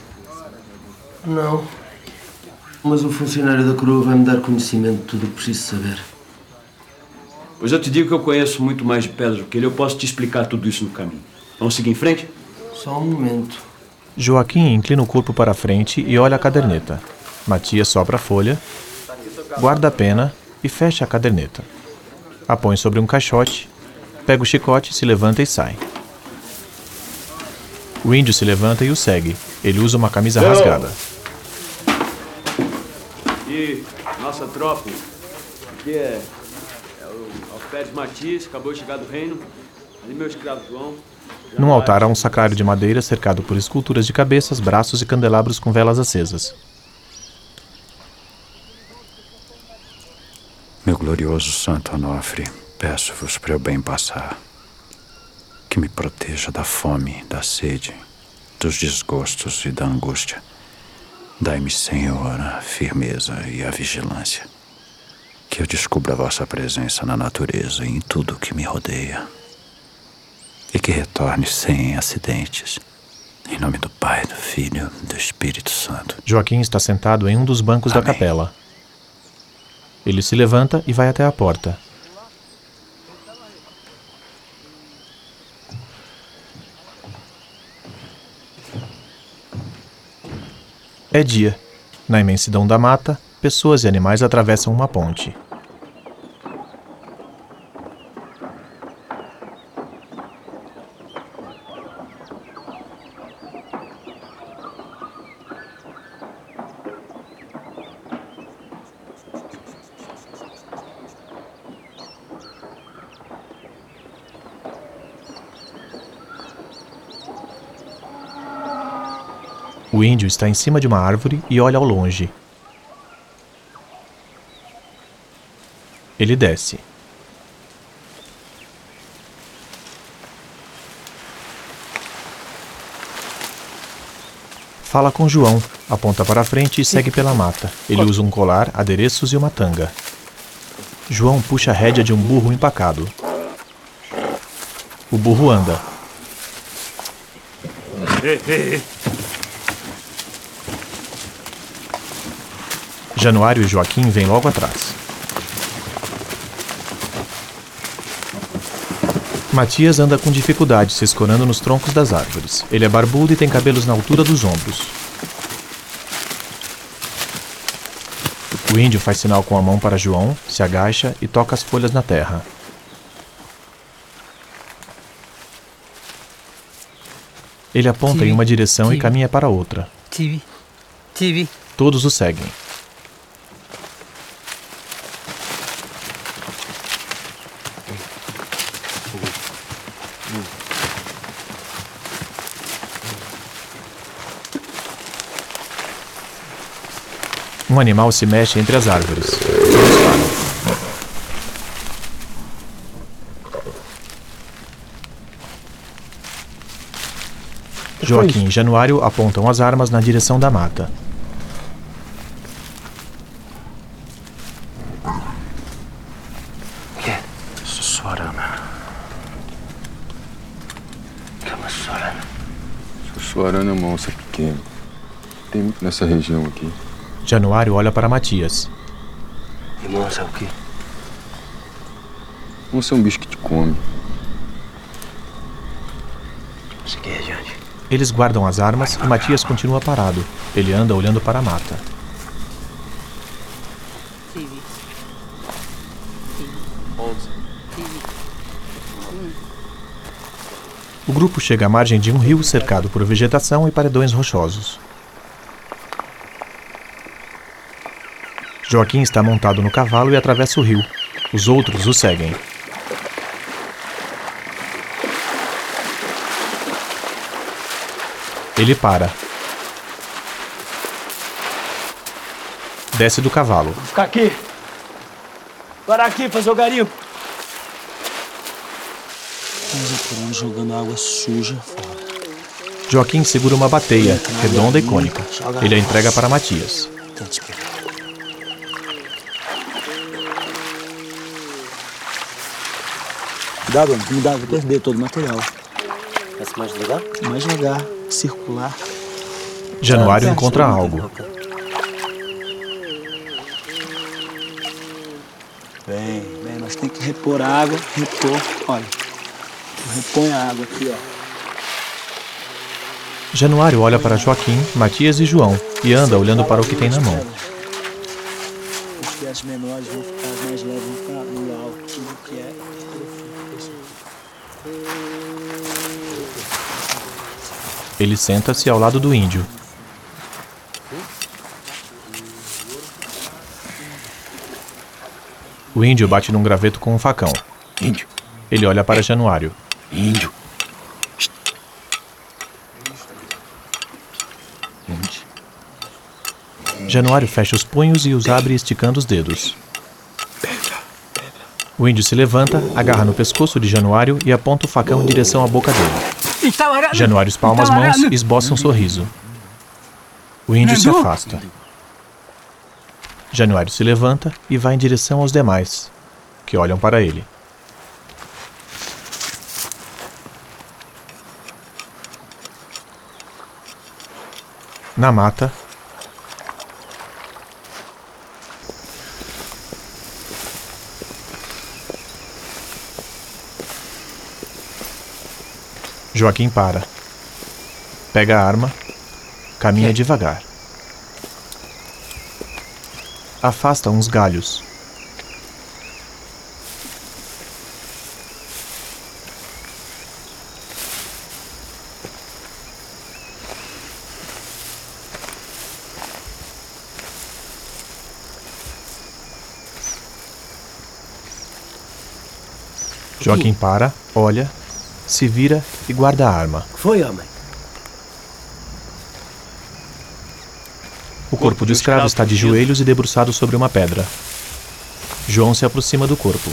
Speaker 16: Não. Mas o funcionário da coroa vai me dar conhecimento de tudo o que preciso saber.
Speaker 8: Pois eu te digo que eu conheço muito mais de pedras do que ele. Eu posso te explicar tudo isso no caminho. Vamos seguir em frente?
Speaker 16: Só um momento.
Speaker 2: Joaquim inclina o corpo para a frente e olha a caderneta. Matias sopra a folha, guarda a pena e fecha a caderneta. A põe sobre um caixote, pega o chicote, se levanta e sai. O índio se levanta e o segue. Ele usa uma camisa
Speaker 8: Eu.
Speaker 2: rasgada.
Speaker 8: E nossa tropa. Aqui é, é alferes Matias, acabou de chegar do reino. Ali meu escravo João.
Speaker 2: Num altar há um sacrário de madeira cercado por esculturas de cabeças, braços e candelabros com velas acesas.
Speaker 3: Meu glorioso Santo Onofre, peço-vos para eu bem passar. Que me proteja da fome, da sede, dos desgostos e da angústia. Dai-me, Senhor, a firmeza e a vigilância. Que eu descubra a vossa presença na natureza e em tudo que me rodeia. E que retorne sem acidentes. Em nome do Pai, do Filho e do Espírito Santo.
Speaker 2: Joaquim está sentado em um dos bancos da capela. Ele se levanta e vai até a porta. É dia. Na imensidão da mata, pessoas e animais atravessam uma ponte. O índio está em cima de uma árvore e olha ao longe. Ele desce. Fala com João, aponta para frente e segue pela mata. Ele usa um colar, adereços e uma tanga. João puxa a rédea de um burro empacado. O burro anda. Januário e Joaquim vêm logo atrás. Matias anda com dificuldade, se escorando nos troncos das árvores. Ele é barbudo e tem cabelos na altura dos ombros. O índio faz sinal com a mão para João, se agacha e toca as folhas na terra. Ele aponta em uma direção e caminha para outra. Todos o seguem. Um animal se mexe entre as árvores. Joaquim e Januário apontam as armas na direção da mata.
Speaker 3: Sussuarana
Speaker 14: é uma onça pequena. Tem muito nessa região aqui.
Speaker 2: Januário olha para Matias.
Speaker 16: E onça é o quê?
Speaker 14: Onça é um bicho que te come.
Speaker 16: Segui adiante.
Speaker 2: Eles guardam as armas e Matias continua parado. Ele anda olhando para a mata. O grupo chega à margem de um rio cercado por vegetação e paredões rochosos. Joaquim está montado no cavalo e atravessa o rio. Os outros o seguem. Ele para. Desce do cavalo.
Speaker 11: Vou ficar aqui. Parar aqui, fazer o garimpo.
Speaker 13: Porão jogando água suja fora.
Speaker 2: Joaquim segura uma bateia, redonda e cônica. Ele a entrega para Matias.
Speaker 13: Cuidado, homem. Cuidado, vou perder todo o material.
Speaker 17: Vai ser mais devagar?
Speaker 13: Mais devagar, circular.
Speaker 2: Januário
Speaker 13: Ah,
Speaker 2: encontra
Speaker 13: certo.
Speaker 2: algo.
Speaker 13: Bem, bem, nós temos que repor a água, repor. Olha, repõe a água aqui, ó.
Speaker 2: Januário olha para Joaquim, Matias e João e anda olhando para o que tem na mão.
Speaker 13: Os peças menores vão ficar as mais leves, vão ficar no alto. Tudo que é.
Speaker 2: Ele senta-se ao lado do índio. O índio bate num graveto com um facão.
Speaker 3: Índio.
Speaker 2: Ele olha para Januário.
Speaker 3: Índio.
Speaker 2: Januário fecha os punhos e os abre esticando os dedos. O índio se levanta, agarra no pescoço de Januário e aponta o facão em direção à boca dele. Januário espalma as mãos e esboça um sorriso. O índio se afasta. Januário se levanta e vai em direção aos demais, que olham para ele. Na mata, Joaquim para. Pega a arma, caminha devagar. Afasta uns galhos. Joaquim para, olha, se vira e guarda a arma.
Speaker 17: Foi, homem.
Speaker 2: O corpo do escravo está de joelhos e debruçado sobre uma pedra. João se aproxima do corpo.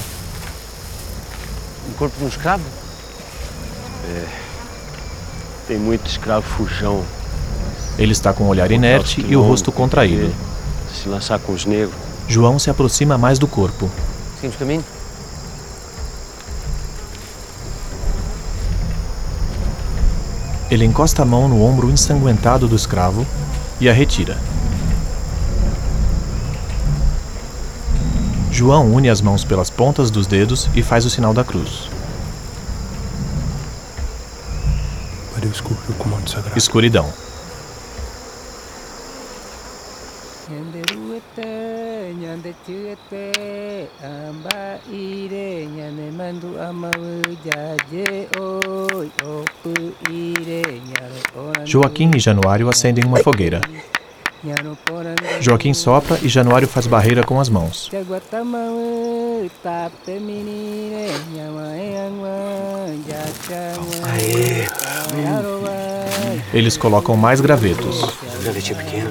Speaker 17: Um corpo de um escravo?
Speaker 13: É. Tem muito escravo fujão.
Speaker 2: Ele está com o olhar inerte e o rosto contraído.
Speaker 13: Se lançar com os negros.
Speaker 2: João se aproxima mais do corpo.
Speaker 17: Seguimos caminho?
Speaker 2: Ele encosta a mão no ombro ensanguentado do escravo e a retira. João une as mãos pelas pontas dos dedos e faz o sinal da cruz.
Speaker 18: Para eu cumprir o comando sagrado.
Speaker 2: Escuridão. Joaquim e Januário acendem uma fogueira. Joaquim sopra e Januário faz barreira com as mãos. Eles colocam mais gravetos.
Speaker 17: Gravetinho pequeno.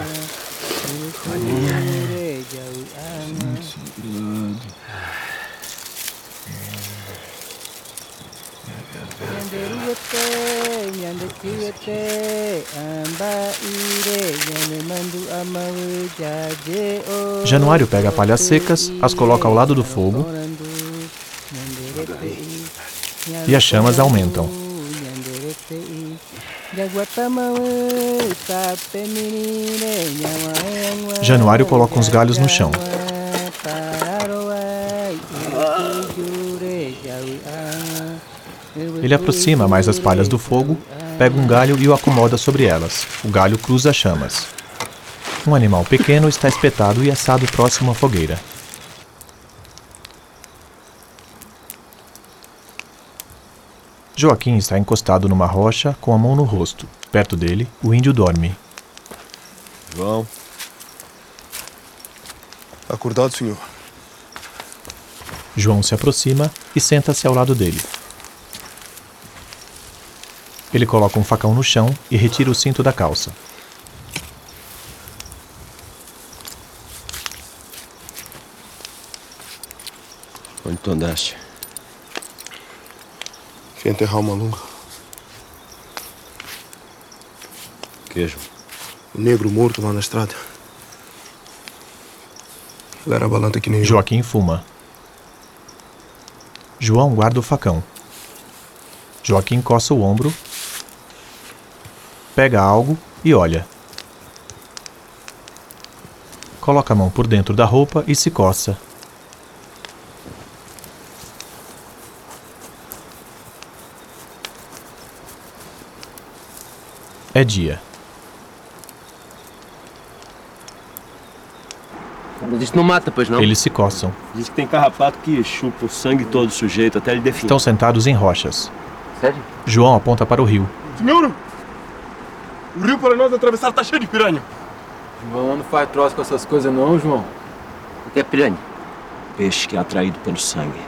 Speaker 2: Januário pega palhas secas, as coloca ao lado do fogo e as chamas aumentam. Januário coloca uns galhos no chão. Ele aproxima mais as palhas do fogo, pega um galho e o acomoda sobre elas. O galho cruza as chamas. Um animal pequeno está espetado e assado próximo à fogueira. Joaquim está encostado numa rocha com a mão no rosto. Perto dele, o índio dorme.
Speaker 18: João. Acordado, senhor.
Speaker 2: João se aproxima e senta-se ao lado dele. Ele coloca um facão no chão e retira o cinto da calça.
Speaker 16: Onde tu andaste?
Speaker 18: Fui enterrar uma lunga.
Speaker 16: Queijo.
Speaker 18: O negro morto lá na estrada. Ele era balanta que nem eu.
Speaker 2: Joaquim fuma. João guarda o facão. Joaquim coça o ombro, pega algo e olha. Coloca a mão por dentro da roupa e se coça. É dia.
Speaker 17: Mas isso não mata, pois não?
Speaker 2: Eles se coçam.
Speaker 8: Diz que tem carrapato que chupa o sangue todo do sujeito até ele definir.
Speaker 2: Estão sentados em rochas.
Speaker 17: Sério?
Speaker 2: João aponta para o rio.
Speaker 18: Senhor! O rio para nós atravessar tá cheio de piranha.
Speaker 5: João não faz troço com essas coisas não, João.
Speaker 17: O que é piranha?
Speaker 8: Peixe que é atraído pelo sangue.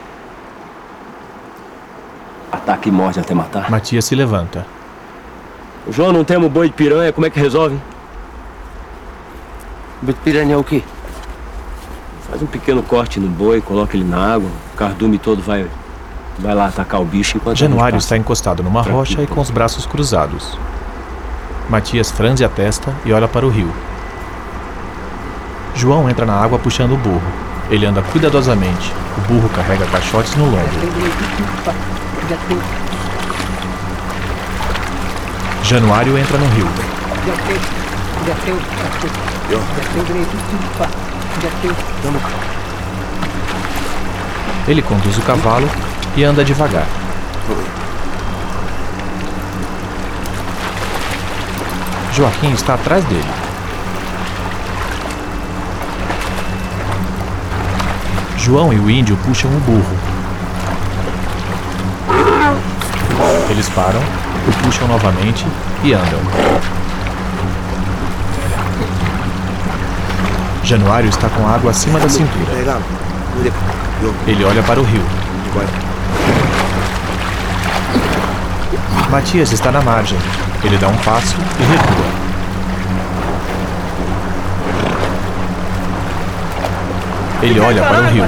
Speaker 8: Ataque e morde até matar.
Speaker 2: Matias se levanta.
Speaker 8: O João não temos boi de piranha, como é que resolve?
Speaker 17: Boi de piranha é o quê?
Speaker 8: Faz um pequeno corte no boi, coloca ele na água, o cardume todo vai, vai lá atacar o bicho enquanto
Speaker 2: Januário está encostado numa
Speaker 8: Tranquilo.
Speaker 2: rocha e com os braços cruzados. Matias franze a testa e olha para o rio. João entra na água puxando o burro. Ele anda cuidadosamente. O burro carrega caixotes no lombo. Januário entra no rio. Ele conduz o cavalo e anda devagar. Joaquim está atrás dele. João e o índio puxam o burro. Eles param, o puxam novamente e andam. Januário está com água acima da cintura. Ele olha para o rio. Matias está na margem. Ele dá um passo e recua. Ele olha para o rio.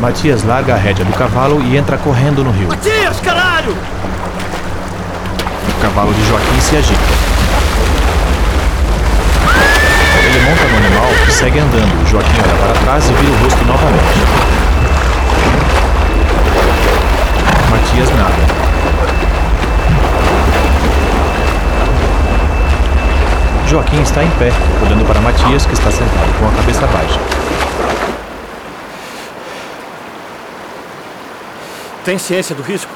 Speaker 2: Matias larga a rédea do cavalo e entra correndo no rio.
Speaker 11: Matias, caralho!
Speaker 2: O cavalo de Joaquim se agita. Ele monta no animal e segue andando. Joaquim olha para trás e vira o rosto novamente. Matias nada. Joaquim está em pé, olhando para Matias, que está sentado com a cabeça baixa.
Speaker 11: Tem ciência do risco?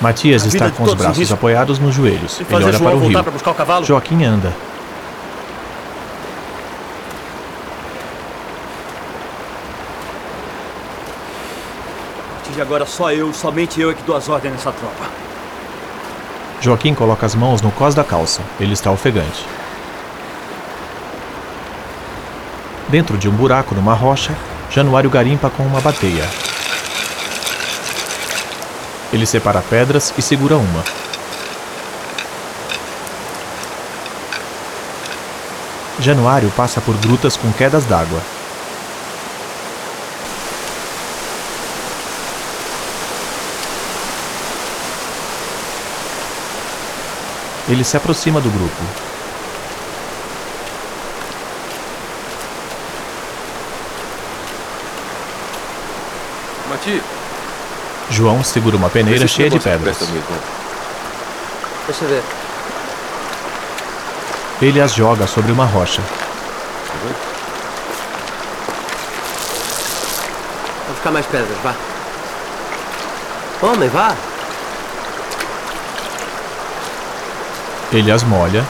Speaker 2: Matias está com os braços apoiados nos joelhos.
Speaker 11: E
Speaker 2: Ele olha para o
Speaker 11: voltar
Speaker 2: rio.
Speaker 11: para buscar o cavalo?
Speaker 2: Joaquim anda.
Speaker 11: De agora, só eu, somente eu é que dou as ordens nessa tropa.
Speaker 2: Joaquim coloca as mãos no cós da calça. Ele está ofegante. Dentro de um buraco numa rocha, Januário garimpa com uma bateia. Ele separa pedras e segura uma. Januário passa por grutas com quedas d'água. Ele se aproxima do grupo.
Speaker 14: Mati,
Speaker 2: João segura uma peneira cheia de
Speaker 14: negócio
Speaker 2: pedras.
Speaker 17: Deixa eu ver.
Speaker 2: Ele as joga sobre uma rocha.
Speaker 17: Vou buscar mais pedras, vá. Homem, vá.
Speaker 2: Ele as molha,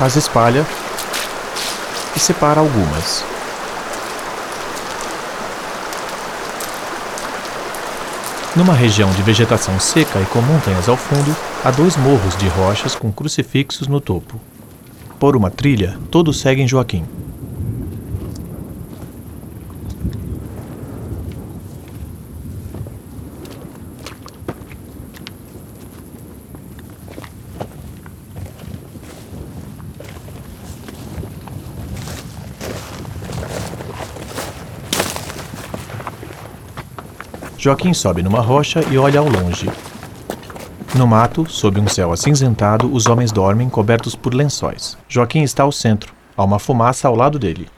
Speaker 2: as espalha e separa algumas. Numa região de vegetação seca e com montanhas ao fundo, há dois morros de rochas com crucifixos no topo. Por uma trilha, todos seguem Joaquim. Joaquim sobe numa rocha e olha ao longe. No mato, sob um céu acinzentado, os homens dormem cobertos por lençóis. Joaquim está ao centro. Há uma fumaça ao lado dele.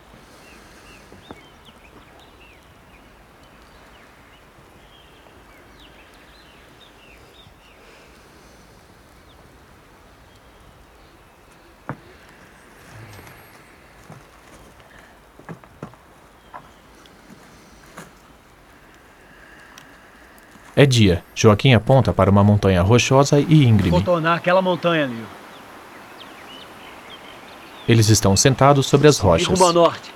Speaker 2: É dia. Joaquim aponta para uma montanha rochosa e íngreme.
Speaker 5: Contornar aquela montanha ali.
Speaker 2: Eles estão sentados sobre as
Speaker 5: E
Speaker 2: rochas.
Speaker 5: rumo ao norte.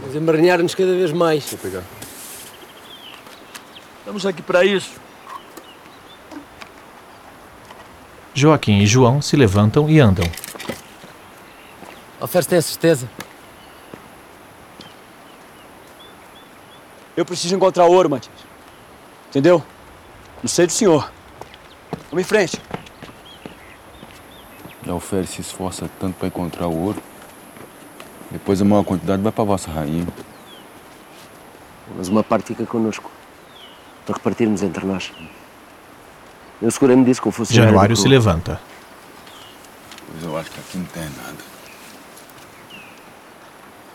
Speaker 17: Vamos emaranhar-nos cada vez mais.
Speaker 14: Vou pegar.
Speaker 5: Estamos aqui para isso.
Speaker 2: Joaquim e João se levantam e andam.
Speaker 17: Alferes tem a certeza?
Speaker 5: Eu preciso encontrar ouro, Matias. Entendeu? Não sei do senhor. Vamos em frente.
Speaker 14: A Alferes se esforça tanto para encontrar o ouro. Depois a maior quantidade vai para vossa rainha.
Speaker 17: Mas uma parte fica connosco. Para repartirmos entre nós. Eu segurei-me disso com o funcionário.
Speaker 2: Januário se levanta.
Speaker 14: Pois eu acho que aqui não tem nada.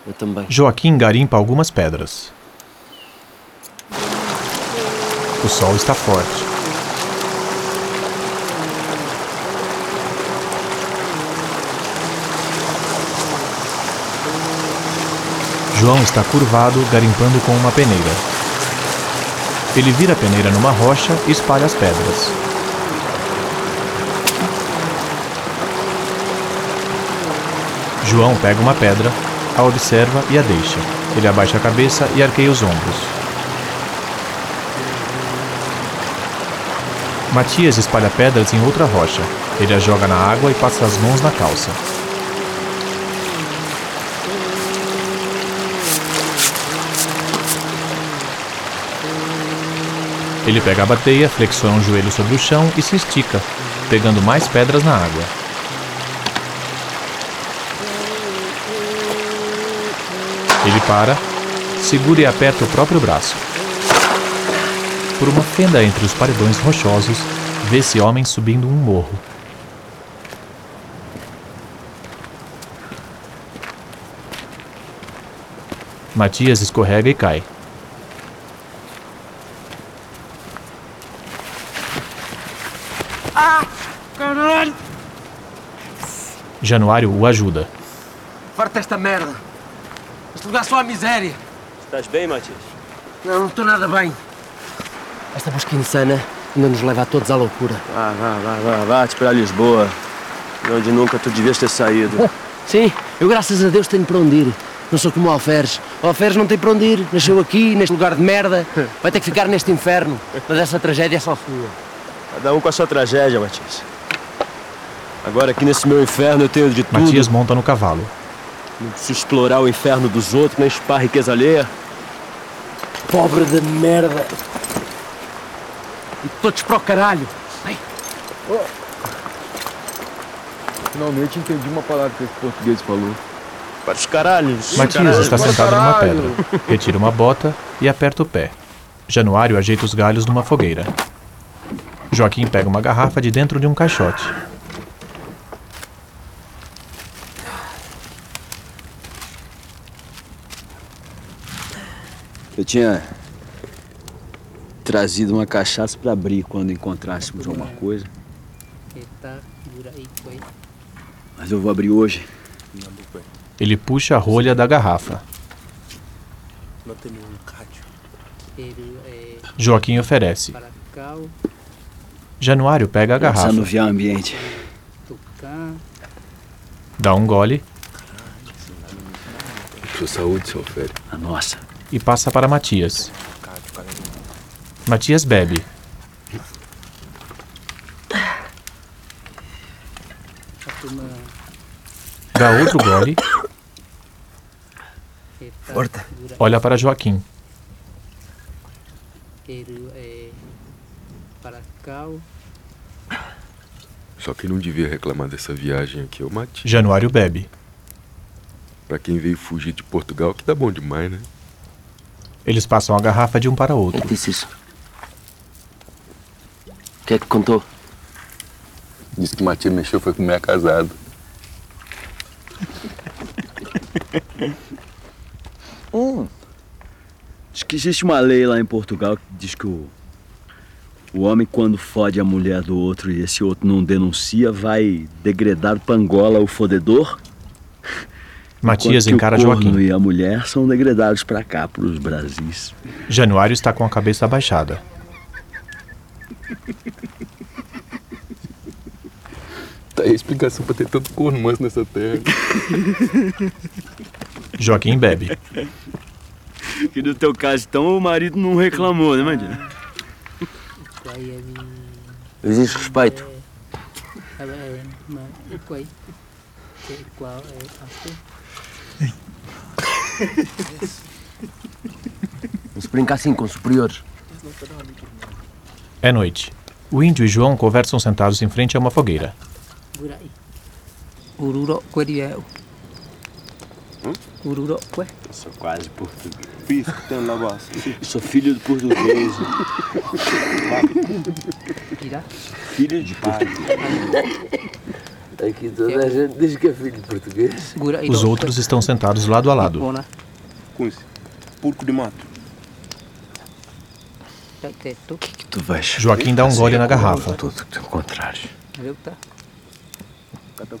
Speaker 17: Eu também.
Speaker 2: Joaquim garimpa algumas pedras. O sol está forte. João está curvado, garimpando com uma peneira. Ele vira a peneira numa rocha e espalha as pedras. João pega uma pedra, a observa e a deixa. Ele abaixa a cabeça e arqueia os ombros. Matias espalha pedras em outra rocha. Ele a joga na água e passa as mãos na calça. Ele pega a bateia, flexiona um joelho sobre o chão e se estica, pegando mais pedras na água. Ele para, segura e aperta o próprio braço. Por uma fenda entre os paredões rochosos, vê-se homem subindo um morro. Matias escorrega e cai.
Speaker 11: Ah! Caralho!
Speaker 2: Januário o ajuda.
Speaker 17: Farta esta merda. Este lugar só a miséria.
Speaker 8: Estás bem, Matias?
Speaker 17: Não, não estou nada bem. Esta busca insana ainda nos leva a todos à loucura.
Speaker 8: Vá, vá, vá, vá, vá-te para Lisboa. de Onde nunca tu devias ter saído.
Speaker 17: Sim, eu graças a Deus tenho para onde ir. Não sou como o Alferes. O Alferes não tem para onde ir. Nasceu aqui, neste lugar de merda. Vai ter que ficar neste inferno. Mas essa tragédia é só sua.
Speaker 8: Cada um com a sua tragédia, Matias. Agora aqui nesse meu inferno eu tenho de tudo.
Speaker 2: Matias monta no cavalo.
Speaker 8: Não preciso explorar o inferno dos outros, nem chupar a riqueza alheia.
Speaker 17: Pobre de merda. E todos para o caralho.
Speaker 14: Finalmente entendi uma palavra que esse português falou.
Speaker 8: Para os caralhos.
Speaker 2: Matias está sentado numa pedra. Retira uma bota e aperta o pé. Januário ajeita os galhos numa fogueira. Joaquim pega uma garrafa de dentro de um caixote.
Speaker 5: Eu tinha trazido uma cachaça para abrir quando encontrássemos alguma coisa. Mas eu vou abrir hoje.
Speaker 2: Ele puxa a rolha da garrafa. Joaquim oferece. Januário pega a garrafa.
Speaker 5: anuviar o ambiente.
Speaker 2: Dá um gole
Speaker 14: Sua saúde, seu Fério.
Speaker 3: A nossa.
Speaker 2: e passa para Matias. Matias bebe. Dá outro gole.
Speaker 3: Forte.
Speaker 2: Olha para Joaquim.
Speaker 12: para cá.
Speaker 14: Só quem não devia reclamar dessa viagem aqui é o Matias.
Speaker 2: Januário bebe.
Speaker 14: Pra quem veio fugir de Portugal, que tá bom demais, né?
Speaker 2: Eles passam a garrafa de um para outro.
Speaker 19: disse isso? O que é que contou?
Speaker 14: Disse que Matias mexeu foi com minha casado.
Speaker 8: Hum. Diz que existe uma lei lá em Portugal que diz que o, o homem, quando fode a mulher do outro e esse outro não denuncia, vai degredar Pangola, o fodedor.
Speaker 2: Matias encara
Speaker 8: o
Speaker 2: Joaquim.
Speaker 8: e a mulher são degradados pra cá, pros Brasis.
Speaker 2: Januário está com a cabeça abaixada.
Speaker 14: Tá aí a explicação pra ter tanto corno nessa terra.
Speaker 2: Joaquim bebe.
Speaker 8: Que no teu caso, então, o marido não reclamou, né, Mandinha?
Speaker 19: Existe respeito. Não se brinca assim com superiores.
Speaker 2: É noite. O índio e João conversam sentados em frente a uma fogueira.
Speaker 12: Ururo queriel. Ururo que?
Speaker 8: Sou quase português.
Speaker 20: Que tem um negócio.
Speaker 8: Sou filho de português.
Speaker 12: Tira.
Speaker 8: filho de português.
Speaker 19: Aqui toda a gente diz que é filho de português.
Speaker 2: Os outros estão sentados lado a lado.
Speaker 20: Cunce. Porco de mato.
Speaker 8: O que, que tu vais
Speaker 2: Joaquim dá um gole na garrafa.
Speaker 8: Tudo o contrário.
Speaker 12: Tá?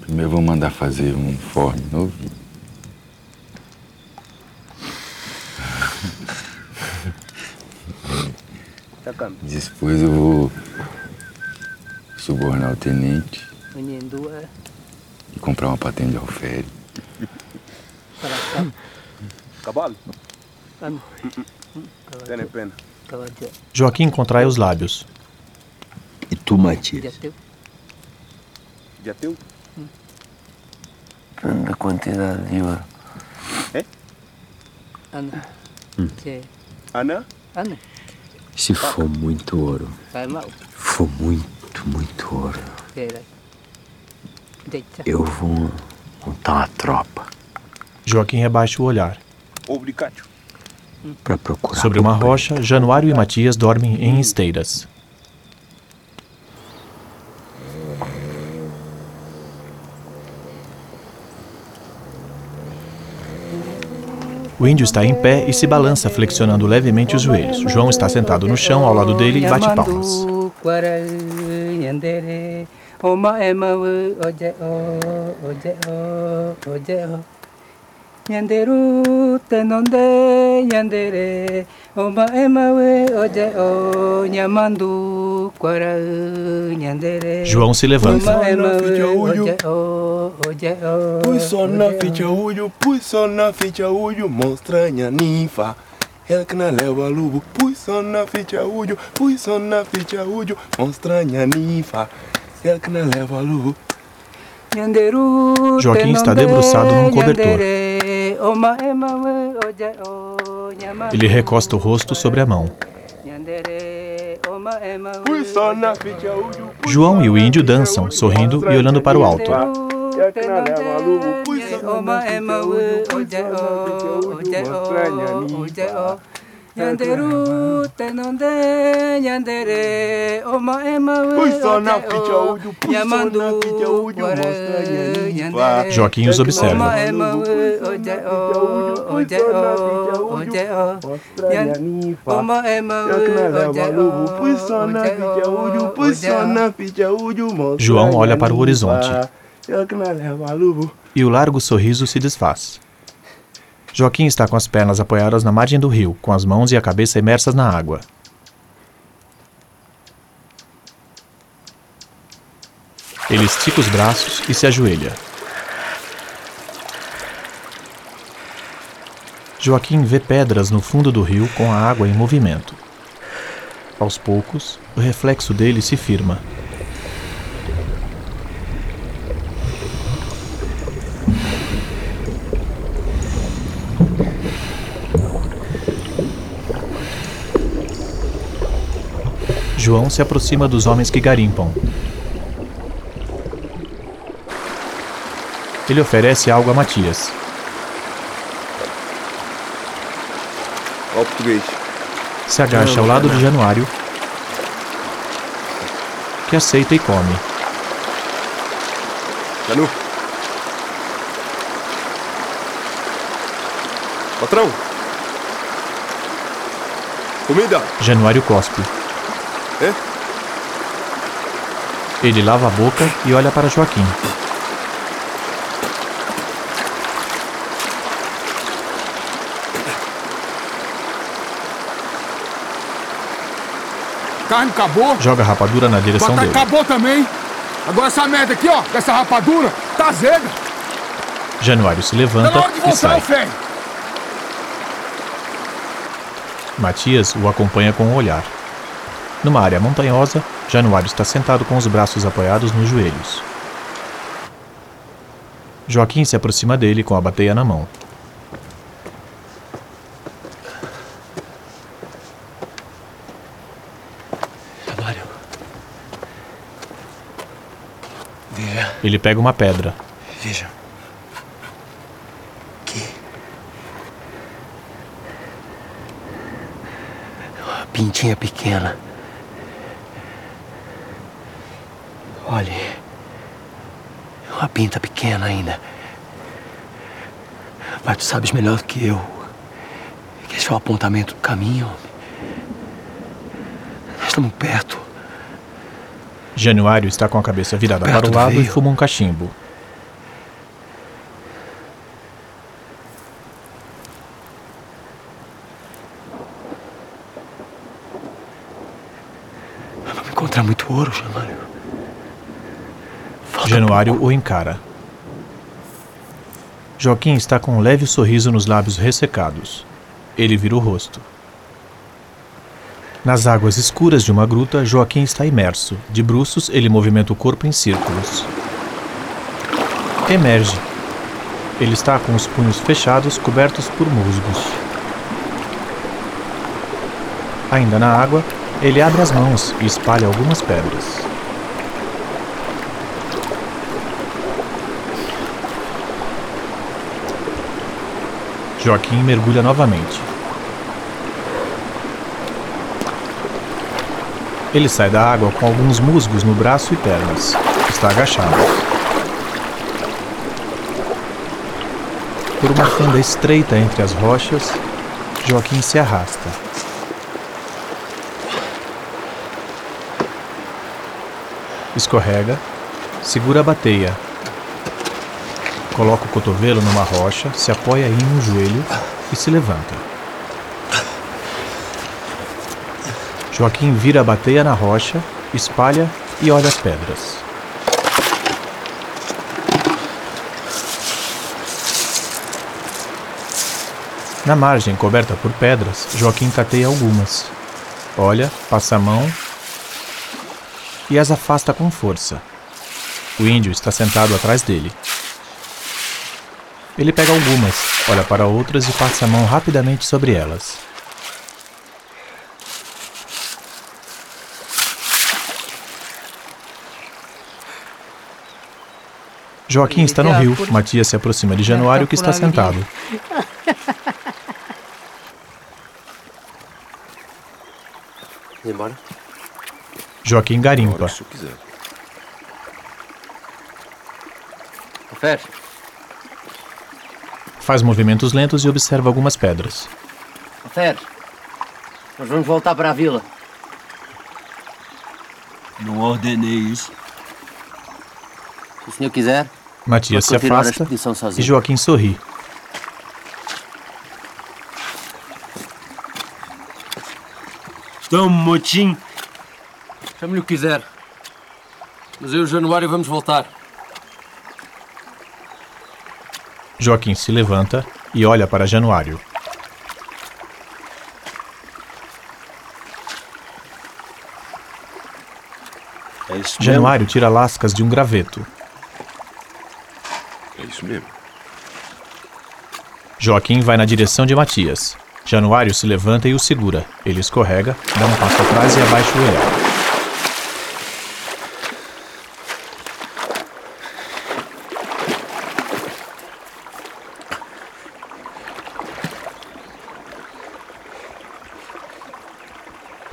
Speaker 14: Primeiro vou mandar fazer um uniforme novo.
Speaker 20: Tá.
Speaker 14: Depois eu vou subornar o tenente
Speaker 12: é
Speaker 14: e comprar uma patente de alfére.
Speaker 12: para cá.
Speaker 20: Cavalo? Tem pena.
Speaker 2: Joaquim contrai os lábios.
Speaker 8: E tu, Matias?
Speaker 12: Já teu?
Speaker 20: Já teu?
Speaker 19: Depende da quantidade de ouro.
Speaker 12: Ano.
Speaker 8: Hum.
Speaker 12: Que?
Speaker 20: Ana?
Speaker 12: Ano.
Speaker 8: Se for muito ouro,
Speaker 12: Vai mal.
Speaker 8: for muito, muito ouro, eu vou montar uma tropa
Speaker 2: Joaquim rebaixa o olhar.
Speaker 20: Obrigado.
Speaker 2: Sobre uma rocha, Januário e Matias dormem em esteiras. O índio está em pé e se balança, flexionando levemente os joelhos. João está sentado no chão ao lado dele e bate palmas.
Speaker 12: Yamandu kwara yandere. Oma ema we oje o oje o oje o. Yanderu tenonde yandere. Oma ema we oje o. Nyamandu kwara yandere.
Speaker 2: João se levanta.
Speaker 20: Pui só na ficha uyu, pui só na ficha uyu, monstranha ninfa. Ela que não leva lubo, pui só na ficha uyu, pui só na ficha uyu, monstranha ninfa. Ela que não leva lubo.
Speaker 2: Joaquim está debruçado num cobertor. Ele recosta o rosto sobre a mão. João e o índio dançam, sorrindo e olhando para o alto.
Speaker 12: O o o Yanderu tenonde yandere. Oma ema we
Speaker 20: Pui só na
Speaker 12: oje
Speaker 20: ficha
Speaker 12: o
Speaker 20: uyu, pui só
Speaker 12: Yamandu
Speaker 20: na ficha uyu,
Speaker 12: kwara
Speaker 20: monstranha ninfa.
Speaker 12: yandere
Speaker 2: Joaquim os observa.
Speaker 12: Oma ema we oje o oje o oje o. Oma ema we oje o
Speaker 20: Pui só na ficha uyu, pui só na ficha uyu, monstranha
Speaker 2: João olha para o horizonte. E o largo sorriso se desfaz. Joaquim está com as pernas apoiadas na margem do rio, com as mãos e a cabeça imersas na água. Ele estica os braços e se ajoelha. Joaquim vê pedras no fundo do rio com a água em movimento. Aos poucos, o reflexo dele se firma João se aproxima dos homens que garimpam. Ele oferece algo a Matias.
Speaker 18: Ó o português.
Speaker 2: Se agacha ao lado de Januário, que aceita e come.
Speaker 18: Janu. Patrão. Comida.
Speaker 2: Januário cospe.
Speaker 18: É?
Speaker 2: Ele lava a boca e olha para Joaquim.
Speaker 7: Carne acabou.
Speaker 2: Joga a rapadura na direção
Speaker 7: Batata
Speaker 2: dele.
Speaker 7: acabou também. Agora essa merda aqui, ó, dessa rapadura, tá azeda.
Speaker 2: Januário se levanta
Speaker 7: hora de
Speaker 2: e sai.
Speaker 7: velho.
Speaker 2: Matias o acompanha com o olhar. Numa área montanhosa, Januário está sentado com os braços apoiados nos joelhos. Joaquim se aproxima dele com a bateia na mão.
Speaker 17: Januário. Veja,
Speaker 2: Ele pega uma pedra.
Speaker 17: veja. Aqui. Uma pintinha pequena. Olhe. Uma pinta pequena ainda. Mas tu sabes melhor do que eu. Que esse é o apontamento do caminho. Nós estamos perto.
Speaker 2: Januário está com a cabeça virada
Speaker 17: Perto
Speaker 2: para o
Speaker 17: do
Speaker 2: lado e
Speaker 17: rio.
Speaker 2: fuma um cachimbo.
Speaker 17: Vamos encontrar muito ouro, Januário.
Speaker 2: Januário o encara. Joaquim está com um leve sorriso nos lábios ressecados. Ele vira o rosto. Nas águas escuras de uma gruta, Joaquim está imerso. De bruços, ele movimenta o corpo em círculos. Emerge. Ele está com os punhos fechados, cobertos por musgos. Ainda na água, ele abre as mãos e espalha algumas pedras. Joaquim mergulha novamente. Ele sai da água com alguns musgos no braço e pernas. Está agachado. Por uma fenda estreita entre as rochas, Joaquim se arrasta. Escorrega, segura a bateia. Coloca o cotovelo numa rocha, se apoia em um joelho e se levanta. Joaquim vira a bateia na rocha, espalha e olha as pedras. Na margem coberta por pedras, Joaquim tateia algumas. Olha, passa a mão e as afasta com força. O índio está sentado atrás dele. Ele pega algumas, olha para outras e passa a mão rapidamente sobre elas. Joaquim está no rio. Matias se aproxima de Januário, que está sentado.
Speaker 17: embora?
Speaker 2: Joaquim garimpa.
Speaker 18: Se eu quiser.
Speaker 17: Fer,
Speaker 2: Faz movimentos lentos e observa algumas pedras.
Speaker 17: Fer, nós vamos voltar para a vila.
Speaker 12: Não ordenei isso.
Speaker 17: Se o senhor quiser,
Speaker 2: Matias se afasta e. Joaquim sorri.
Speaker 12: Estamos, motim.
Speaker 17: Chame-lhe o que quiser. Mas eu e o Januário vamos voltar.
Speaker 2: Joaquim se levanta e olha para Januário.
Speaker 3: É isso mesmo?
Speaker 2: Januário tira lascas de um graveto.
Speaker 18: É isso mesmo.
Speaker 2: Joaquim vai na direção de Matias. Januário se levanta e o segura. Ele escorrega, dá um passo atrás e abaixa o olhar.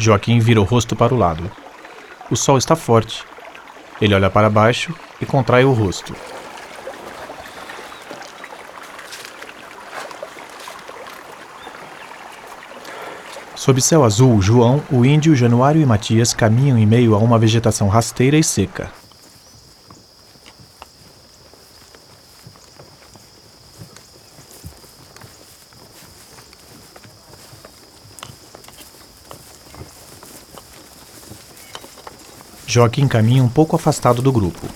Speaker 2: Joaquim vira o rosto para o lado. O sol está forte. Ele olha para baixo e contrai o rosto. Sob céu azul, João, o índio, Januário e Matias caminham em meio a uma vegetação rasteira e seca. Joaquim caminha um pouco afastado do grupo.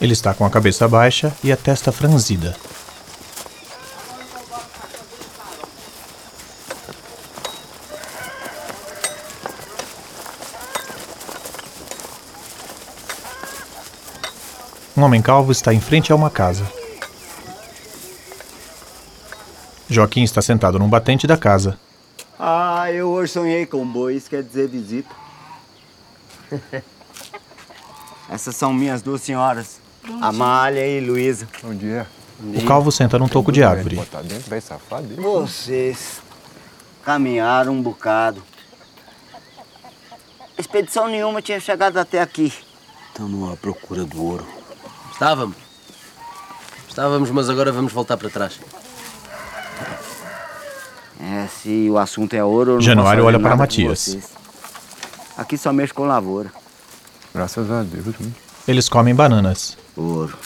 Speaker 2: Ele está com a cabeça baixa e a testa franzida. Homem calvo está em frente a uma casa. Joaquim está sentado num batente da casa.
Speaker 21: Ah, eu hoje sonhei com bois, quer dizer visita. Essas são minhas duas senhoras, Amália e Luísa.
Speaker 18: Bom dia.
Speaker 2: O calvo senta num toco de árvore.
Speaker 21: Vocês caminharam um bocado. Expedição nenhuma tinha chegado até aqui. Estamos à procura do ouro.
Speaker 17: Estávamos. Estávamos, mas agora vamos voltar para trás.
Speaker 21: É, se o assunto é ouro, eu não
Speaker 2: Januário olha para Matias.
Speaker 21: Aqui só mexo com lavoura.
Speaker 18: Graças a Deus. hein?
Speaker 2: Eles comem bananas.
Speaker 21: Ouro.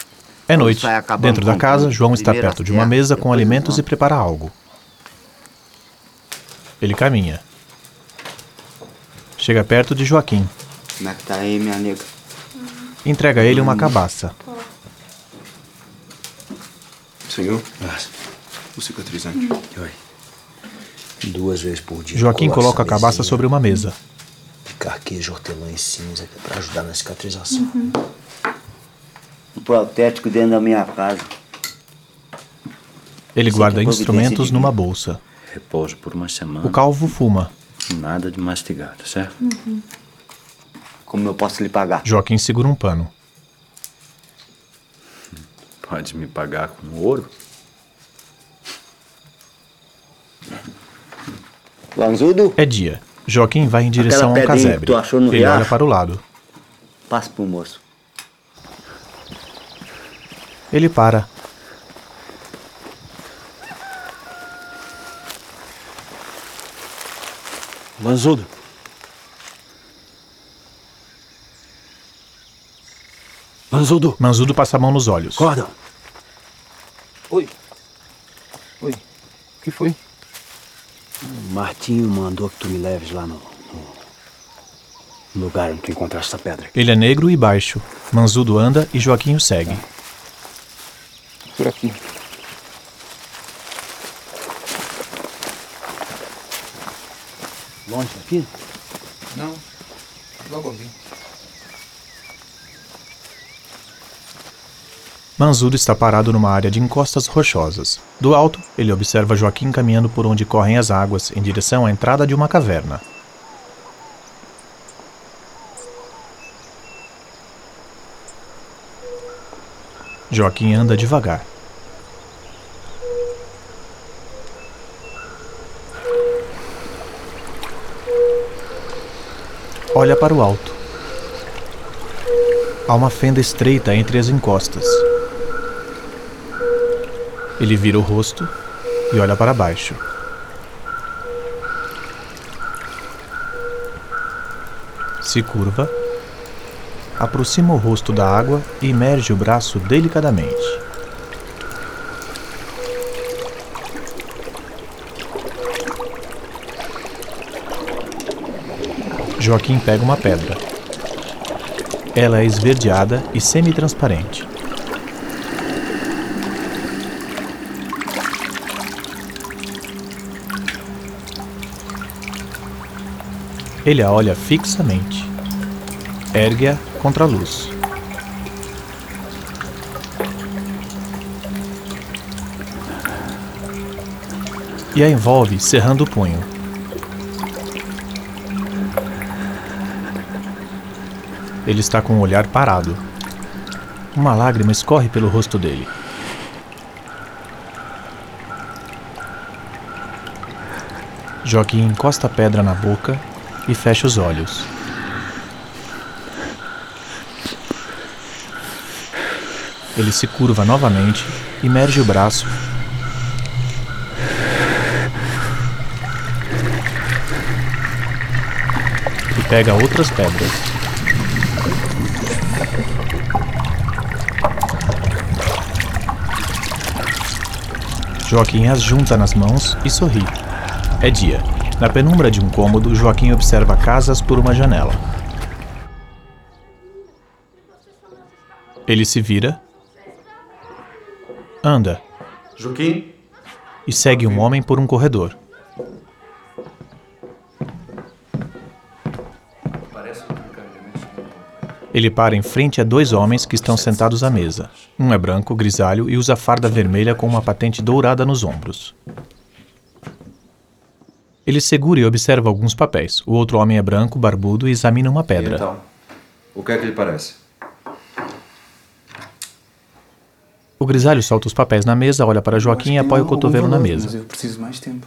Speaker 2: É noite. Dentro da casa. João está perto de uma mesa com alimentos
Speaker 21: os
Speaker 2: e prepara algo. Ele caminha. Chega perto de Joaquim.
Speaker 21: Como é que tá aí, minha nega?
Speaker 2: Entrega a ele uma cabaça.
Speaker 18: Senhor? O cicatrizante.
Speaker 3: Oi. Duas vezes por dia.
Speaker 2: Joaquim
Speaker 3: coloca
Speaker 2: a cabaça sobre uma mesa.
Speaker 3: de Carqueja, hortelã e cinza é pra ajudar na cicatrização.
Speaker 21: Um protético dentro da minha casa.
Speaker 2: Ele guarda instrumentos numa bolsa.
Speaker 3: Repouso por uma semana.
Speaker 2: O calvo fuma.
Speaker 3: Nada de mastigado, certo?
Speaker 21: Como eu posso lhe pagar?
Speaker 2: Joaquim segura um pano.
Speaker 3: Pode me pagar com ouro?
Speaker 21: Lanzudo?
Speaker 2: É dia. Joaquim vai em direção a
Speaker 21: pedrinha que
Speaker 2: casebre.
Speaker 21: tu achou no
Speaker 2: Ele
Speaker 21: riacho?
Speaker 2: olha para o lado.
Speaker 21: Passa pro moço.
Speaker 2: Ele para.
Speaker 17: Lanzudo. Manzudo.
Speaker 2: Manzudo passa a mão nos olhos.
Speaker 17: Acorda.
Speaker 21: Oi. Oi.
Speaker 17: O que foi?
Speaker 5: O Martinho mandou que tu me leves lá no, no lugar onde tu encontraste essa pedra.
Speaker 2: Ele é negro e baixo. Manzudo anda e Joaquim o segue.
Speaker 18: Por aqui.
Speaker 5: Longe daqui?
Speaker 18: Não. Logo ali.
Speaker 2: Manzudo está parado numa área de encostas rochosas. Do alto, ele observa Joaquim caminhando por onde correm as águas, em direção à entrada de uma caverna. Joaquim anda devagar. Olha para o alto. Há uma fenda estreita entre as encostas. Ele vira o rosto e olha para baixo. Se curva, aproxima o rosto da água e emerge o braço delicadamente. Joaquim pega uma pedra. Ela é esverdeada e semi-transparente. Ele a olha fixamente. Ergue-a contra a luz. E a envolve cerrando o punho. Ele está com o olhar parado. Uma lágrima escorre pelo rosto dele. Joaquim encosta a pedra na boca e fecha os olhos. Ele se curva novamente, imerge o braço e pega outras pedras. Joaquim as junta nas mãos e sorri. É dia. Na penumbra de um cômodo, Joaquim observa casas por uma janela. Ele se vira, anda
Speaker 22: Joaquim?
Speaker 2: e segue um homem por um corredor. Ele para em frente a dois homens que estão sentados à mesa. Um é branco, grisalho e usa farda vermelha com uma patente dourada nos ombros. Ele segura e observa alguns papéis. O outro homem é branco, barbudo e examina uma pedra.
Speaker 23: Então, o que é que lhe parece?
Speaker 2: O grisalho solta os papéis na mesa, olha para Joaquim e apoia o cotovelo na
Speaker 23: Mas
Speaker 2: mesa.
Speaker 23: eu preciso mais tempo.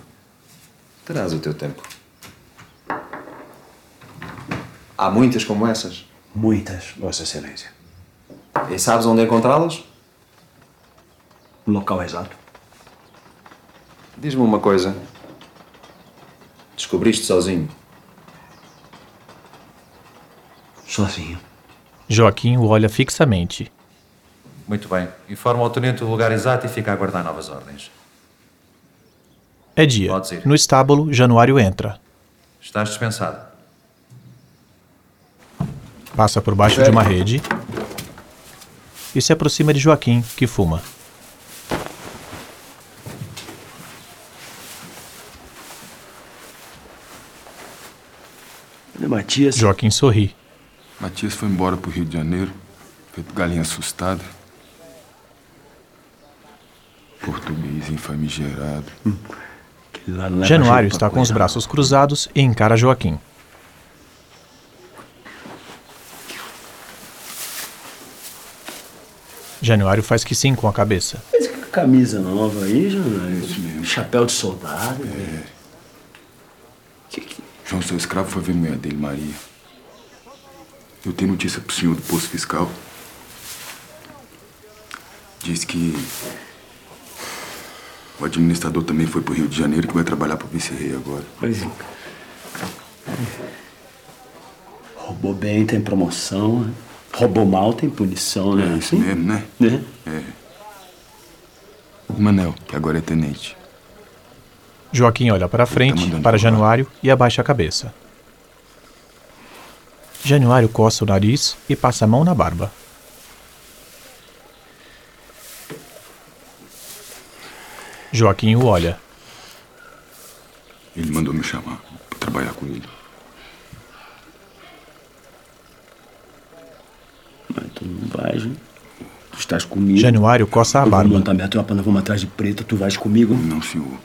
Speaker 23: Terás o teu tempo. Há muitas como essas?
Speaker 8: Muitas, Vossa Excelência.
Speaker 23: E sabes onde encontrá-las?
Speaker 8: O local exato.
Speaker 23: Diz-me uma coisa. Descobriste sozinho?
Speaker 8: Sozinho.
Speaker 2: Joaquim o olha fixamente.
Speaker 23: Muito bem. Informa ao tenente o lugar exato e fica a aguardar novas ordens.
Speaker 2: É dia. No estábulo, Januário entra.
Speaker 23: Estás dispensado.
Speaker 2: Passa por baixo de uma rede e se aproxima de Joaquim, que fuma.
Speaker 8: Matias.
Speaker 2: Joaquim sorri.
Speaker 14: Matias foi embora pro Rio de Janeiro, feito galinha assustada. Português infamigerado.
Speaker 2: Januário está com os braços cruzados e encara Joaquim. Januário faz que sim com a cabeça.
Speaker 8: Mas que camisa nova aí, Januário? Chapéu de soldado. né?
Speaker 14: João, seu escravo, foi ver mulher dele, Maria. Eu tenho notícia pro senhor do posto fiscal. Diz que o administrador também foi pro Rio de Janeiro que vai trabalhar pro vice-rei agora.
Speaker 8: Pois é. Roubou bem, tem promoção. né? Roubou mal, tem punição, né?
Speaker 14: É isso mesmo, né?
Speaker 8: Né?
Speaker 14: É. O Manel, que agora é tenente.
Speaker 2: Joaquim olha para frente, para Januário e abaixa a cabeça. Januário coça o nariz e passa a mão na barba. Joaquim o olha.
Speaker 14: Ele mandou me chamar pra trabalhar com ele.
Speaker 8: Mas tu não vais, né? Tu estás comigo.
Speaker 2: Januário coça a
Speaker 8: Eu vou
Speaker 2: barba.
Speaker 8: montar minha tropa, nós vamos atrás de preta, tu vais comigo?
Speaker 14: Não, senhor.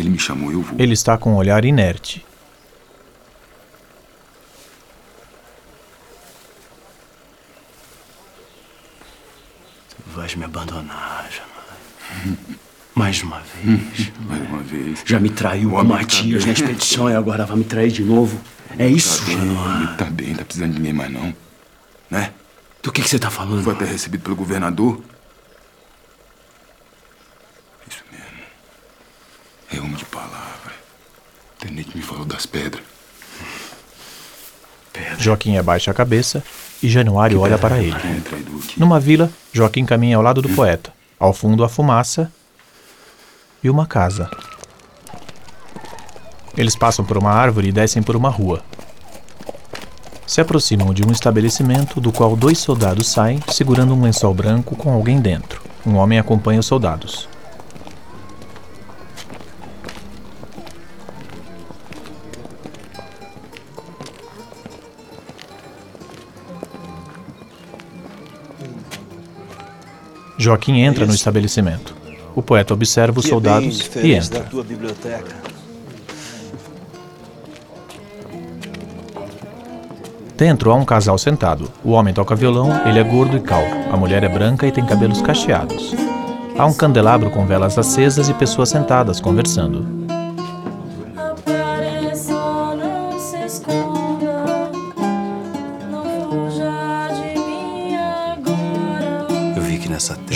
Speaker 14: Ele me chamou, eu vou.
Speaker 2: Ele está com um olhar inerte.
Speaker 8: Tu vais me abandonar, Januário. Mais uma vez.
Speaker 14: Mais uma vez.
Speaker 8: Já me traiu
Speaker 14: O
Speaker 8: com
Speaker 14: homem
Speaker 8: Matias
Speaker 14: tá
Speaker 8: na expedição e agora vai me trair de novo. É isso,
Speaker 14: tá bem,
Speaker 8: Januário.
Speaker 14: Ele tá bem, tá precisando de ninguém mais não. Né?
Speaker 8: Do que que você tá falando?
Speaker 14: Foi até recebido pelo governador. Isso mesmo. É homem de palavra. O tenente me falou das pedras.
Speaker 2: Joaquim abaixa a cabeça e Januário olha para ele. Numa vila, Joaquim caminha ao lado do poeta. Ao fundo, a fumaça e uma casa. Eles passam por uma árvore e descem por uma rua. Se aproximam de um estabelecimento do qual dois soldados saem segurando um lençol branco com alguém dentro. Um homem acompanha os soldados. Joaquim entra no estabelecimento. O poeta observa os
Speaker 13: é
Speaker 2: soldados e entra. Dentro há um casal sentado. O homem toca violão, ele é gordo e calvo. A mulher é branca e tem cabelos cacheados. Há um candelabro com velas acesas e pessoas sentadas conversando.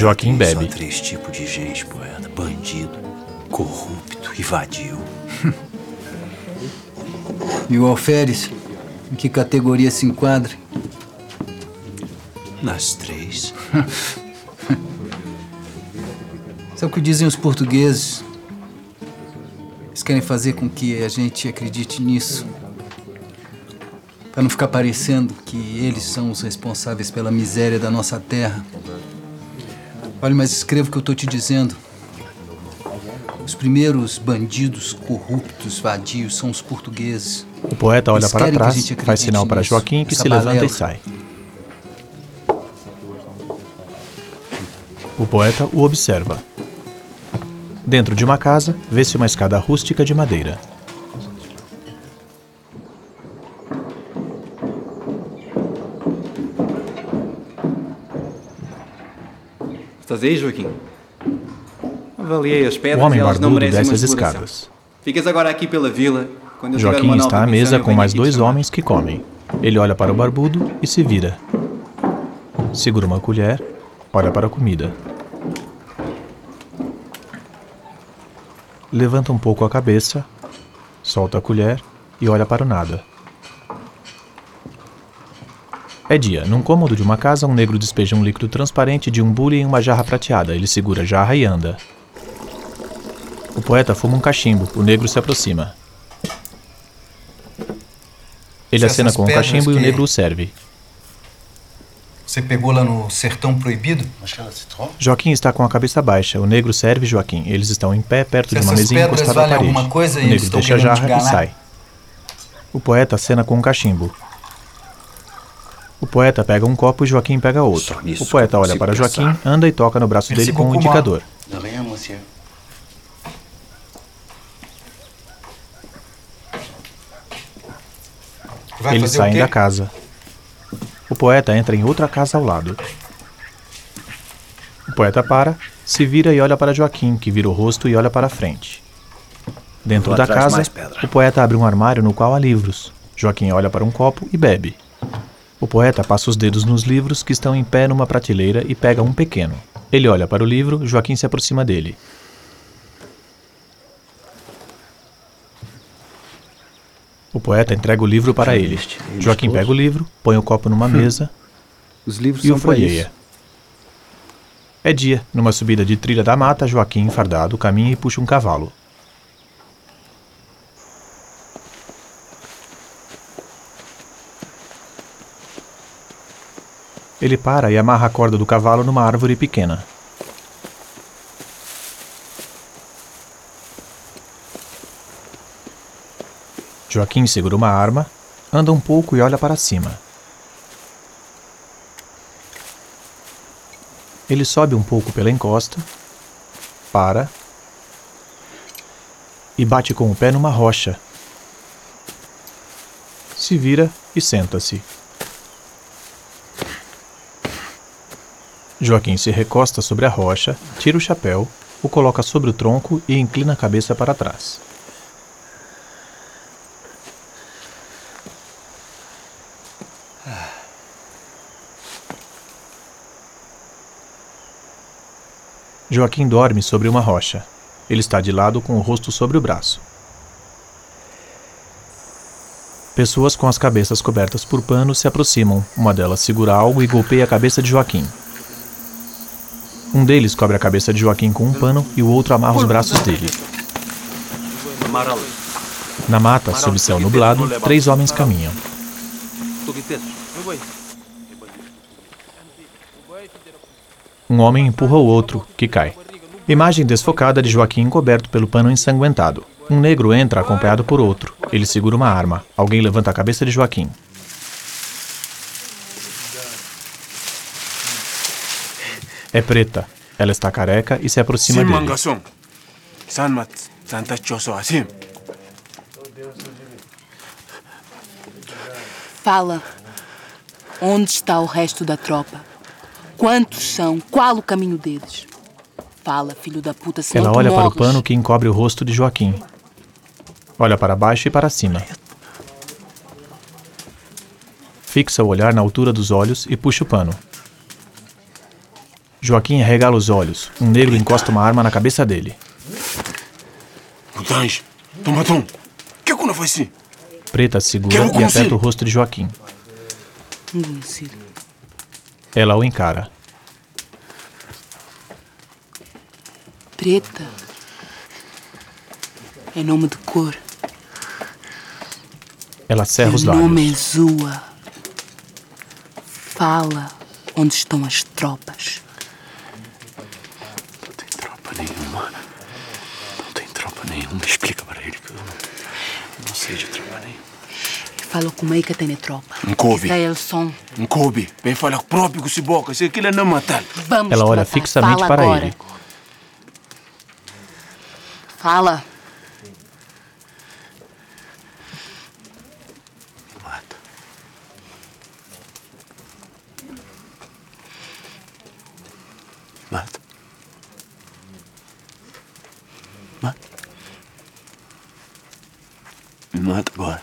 Speaker 2: Joaquim
Speaker 3: tem
Speaker 2: bebe.
Speaker 3: só três tipos de gente, poeta. Bandido, corrupto e vadio.
Speaker 24: E o alferes? Em que categoria se enquadra?
Speaker 3: Nas três.
Speaker 24: Isso é o que dizem os portugueses. Eles querem fazer com que a gente acredite nisso. Para não ficar parecendo que eles são os responsáveis pela miséria da nossa terra. Olha, mas escreva o que eu estou te dizendo. Os primeiros bandidos corruptos, vadios, são os portugueses.
Speaker 2: O poeta olha
Speaker 24: Eles
Speaker 2: para trás, faz sinal para Joaquim, que se levanta e sai. O poeta o observa. Dentro de uma casa, vê-se uma escada rústica de madeira.
Speaker 25: Aí, Joaquim? Avaliei as
Speaker 2: O
Speaker 25: pedras
Speaker 2: homem
Speaker 25: e elas não merecem
Speaker 2: desce as escadas.
Speaker 25: Ficas agora aqui pela vila. Quando eu
Speaker 2: Joaquim está à mesa com mais dois homens que comem. Ele olha para o barbudo e se vira. Segura uma colher, olha para a comida. Levanta um pouco a cabeça, solta a colher e olha para o nada. É dia. Num cômodo de uma casa, um negro despeja um líquido transparente de um bule em uma jarra prateada. Ele segura a jarra e anda. O poeta fuma um cachimbo. O negro se aproxima. Ele acena com o cachimbo e o negro o serve.
Speaker 26: Você pegou lá no sertão proibido?
Speaker 2: Joaquim está com a cabeça baixa. O negro serve Joaquim. Eles estão em pé perto
Speaker 26: Se
Speaker 2: de uma mesinha encostada à
Speaker 26: valem
Speaker 2: parede.
Speaker 26: coisa
Speaker 2: o
Speaker 26: e
Speaker 2: negro deixa a jarra e sai. O poeta acena com um cachimbo. O poeta pega um copo e Joaquim pega outro. O poeta olha para Joaquim,
Speaker 3: pensar.
Speaker 2: anda e toca no braço
Speaker 26: Merci
Speaker 2: dele com um indicador.
Speaker 3: De rien, monsieur.
Speaker 26: Vai
Speaker 2: Eles saem da casa. O poeta entra em outra casa ao lado. O poeta para, se vira e olha para Joaquim, que vira o rosto e olha para a frente. Dentro da casa, o poeta abre um armário no qual há livros. Joaquim olha para um copo e bebe. O poeta passa os dedos nos livros que estão em pé numa prateleira e pega um pequeno. Ele olha para o livro, Joaquim se aproxima dele. O poeta entrega o livro para ele. Joaquim pega o livro, põe o copo numa mesa
Speaker 24: Os livros
Speaker 2: e o
Speaker 24: são para
Speaker 2: folheia.
Speaker 24: isso.
Speaker 2: É dia. Numa subida de trilha da mata, Joaquim, fardado, caminha e puxa um cavalo. Ele para e amarra a corda do cavalo numa árvore pequena. Joaquim segura uma arma, anda um pouco e olha para cima. Ele sobe um pouco pela encosta, para e bate com o pé numa rocha. Se vira e senta-se. Joaquim se recosta sobre a rocha, tira o chapéu, o coloca sobre o tronco e inclina a cabeça para trás. Joaquim dorme sobre uma rocha. Ele está de lado com o rosto sobre o braço. Pessoas com as cabeças cobertas por panos se aproximam. Uma delas segura algo e golpeia a cabeça de Joaquim. Um deles cobre a cabeça de Joaquim com um pano e o outro amarra os braços dele. Na mata, sob céu nublado, três homens caminham. Um homem empurra o outro, que cai. Imagem desfocada de Joaquim encoberto pelo pano ensanguentado. Um negro entra acompanhado por outro. Ele segura uma arma. Alguém levanta a cabeça de Joaquim. Preta. Ela está careca e se aproxima
Speaker 11: Sim,
Speaker 2: dele.
Speaker 11: mangação. Sanmat, santa choso assim.
Speaker 9: Fala. Onde está o resto da tropa? Quantos são? Qual o caminho deles? Fala, filho da puta, senão
Speaker 2: Ela olha para o pano que encobre o rosto de Joaquim. Olha para baixo e para cima. Fixa o olhar na altura dos olhos e puxa o pano. Joaquim regala os olhos. Um negro encosta uma arma na cabeça dele.
Speaker 11: Mutange, tomatão. Que que não faz assim?
Speaker 2: Preta segura
Speaker 11: Quero
Speaker 2: e aperta o rosto de Joaquim. Ela o encara.
Speaker 9: Preta. É nome de cor.
Speaker 2: Ela cerra os
Speaker 9: Meu nome
Speaker 2: lábios.
Speaker 9: é Zua. Fala onde estão as tropas.
Speaker 3: tropa nenhuma. Não tem tropa nenhuma. Explica para ele que eu não sei de tropa nenhuma.
Speaker 9: Fala como é que tem tropa.
Speaker 11: Nkobe.
Speaker 9: Esse é o som.
Speaker 11: Nkobe, vem falar próprio com esse boca. Se aquilo é não matar.
Speaker 9: Vamos
Speaker 2: Ela olha
Speaker 9: matar.
Speaker 2: fixamente
Speaker 9: Fala
Speaker 2: para
Speaker 9: agora.
Speaker 2: ele.
Speaker 9: Fala.
Speaker 3: Mata agora.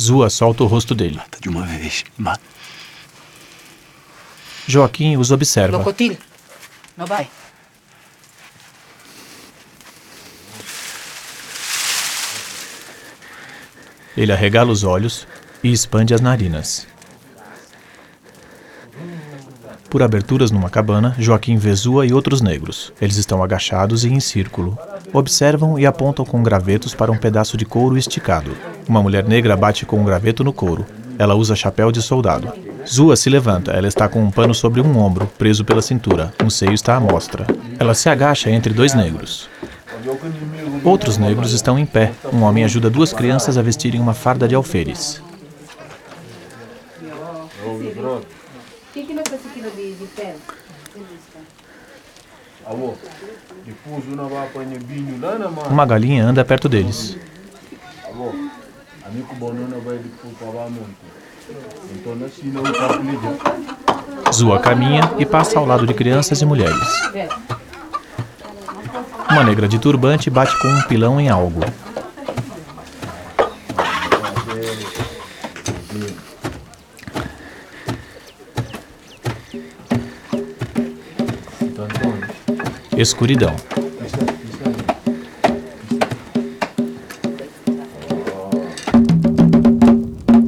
Speaker 2: Zua solta o rosto dele.
Speaker 3: Mata de uma vez. Mata.
Speaker 2: Joaquim os observa.
Speaker 9: Locotil. Não vai.
Speaker 2: Ele arregala os olhos e expande as narinas. Por aberturas numa cabana, Joaquim vê Zua e outros negros. Eles estão agachados e em círculo. Observam e apontam com gravetos para um pedaço de couro esticado. Uma mulher negra bate com um graveto no couro. Ela usa chapéu de soldado. Zua se levanta. Ela está com um pano sobre um ombro, preso pela cintura. Um seio está à mostra. Ela se agacha entre dois negros. Outros negros estão em pé. Um homem ajuda duas crianças a vestirem uma farda de alferes.
Speaker 20: Quem que para
Speaker 27: uma mão.
Speaker 2: Uma galinha anda perto deles.
Speaker 27: Muito. Então, assim não está feliz.
Speaker 2: Zua caminha e passa ao lado de crianças e mulheres. Uma negra de turbante bate com um pilão em algo. Escuridão.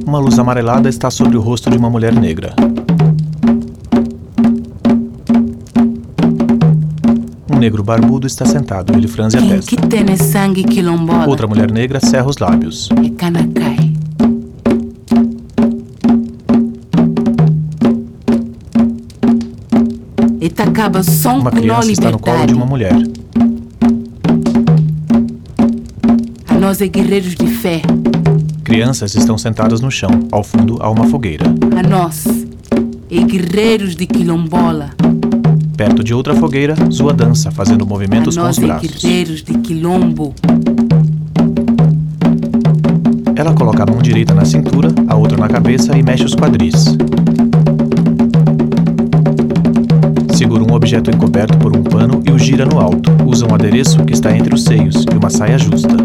Speaker 2: Uma luz amarelada está sobre o rosto de uma mulher negra. Um negro barbudo está sentado. Ele franze a testa. Outra mulher negra cerra os lábios.
Speaker 9: É Kanacai. E tacaba som
Speaker 2: Uma
Speaker 9: com nó
Speaker 2: criança está no colo de
Speaker 9: libertário.
Speaker 2: uma mulher.
Speaker 9: A nós é guerreiros de fé.
Speaker 2: Crianças estão sentadas no chão. Ao fundo há uma fogueira.
Speaker 9: A nós é guerreiros de quilombola.
Speaker 2: Perto de outra fogueira, Zua dança, fazendo
Speaker 9: A
Speaker 2: movimentos com os
Speaker 9: nós é
Speaker 2: braços.
Speaker 9: guerreiros de quilombo.
Speaker 2: Ela coloca a mão direita na cintura, a outra na cabeça e mexe os quadris. Segura um objeto encoberto por um pano e o gira no alto. Usa um adereço que está entre os seios e uma saia justa.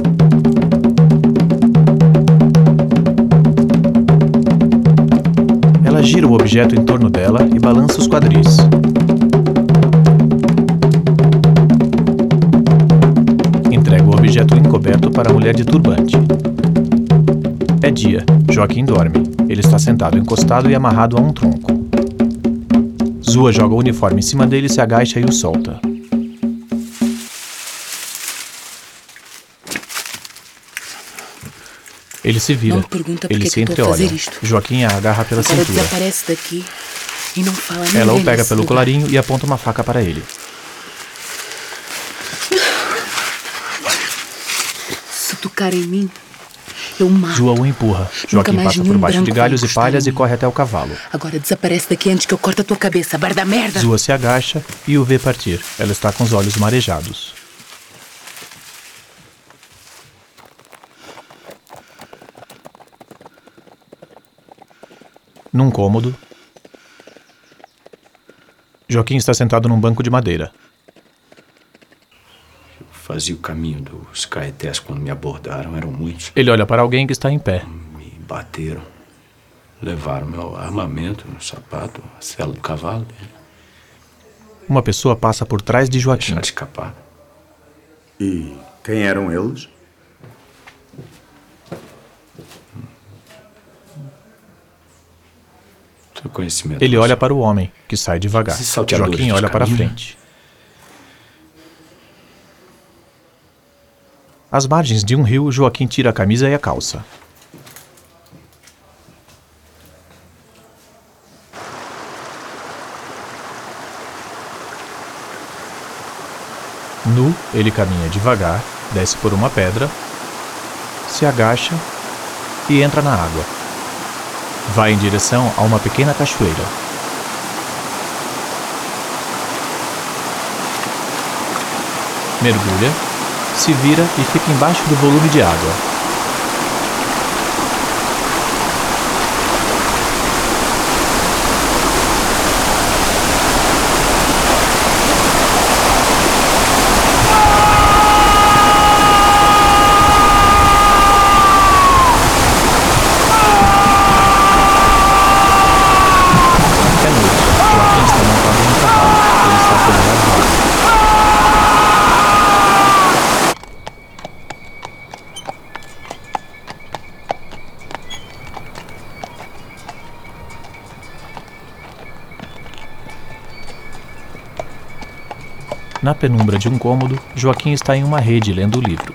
Speaker 2: Ela gira o objeto em torno dela e balança os quadris. Entrega o objeto encoberto para a mulher de turbante. É dia. Joaquim dorme. Ele está sentado encostado e amarrado a um tronco. Zua joga o uniforme em cima dele, se agacha e o solta. Ele se vira. Eles
Speaker 28: que
Speaker 2: se
Speaker 28: que eu tô a fazer
Speaker 2: entreolham.
Speaker 28: isto.
Speaker 2: Joaquim a agarra pela
Speaker 28: Agora
Speaker 2: cintura.
Speaker 28: desaparece daqui e não fala nem
Speaker 2: Ela o pega pelo
Speaker 28: lugar.
Speaker 2: colarinho e aponta uma faca para ele.
Speaker 28: Se tocar em mim, eu mato.
Speaker 2: João o empurra. Joaquim passa por baixo de galhos e palhas e corre até o cavalo.
Speaker 28: Agora desaparece daqui antes que eu corte a tua cabeça, bar da merda.
Speaker 2: Zua se agacha e o vê partir. Ela está com os olhos marejados. Num cômodo, Joaquim está sentado num banco de madeira.
Speaker 3: Fazia o caminho dos caetés quando me abordaram, eram muitos.
Speaker 2: Ele olha para alguém que está em pé.
Speaker 3: Me bateram. Levaram meu armamento, meu sapato, a cela do cavalo.
Speaker 2: Uma pessoa passa por trás de Joaquim.
Speaker 3: Deixaram escapar.
Speaker 15: E quem eram eles?
Speaker 3: Seu conhecimento.
Speaker 2: Ele olha para o homem, que sai devagar. Joaquim
Speaker 3: de
Speaker 2: olha para
Speaker 3: caminho, né?
Speaker 2: frente. Às margens de um rio, Joaquim tira a camisa e a calça. Nu, ele caminha devagar, desce por uma pedra, se agacha e entra na água. Vai em direção a uma pequena cachoeira. Mergulha, se vira e fica embaixo do volume de água. Na penumbra de um cômodo, Joaquim está em uma rede lendo o livro.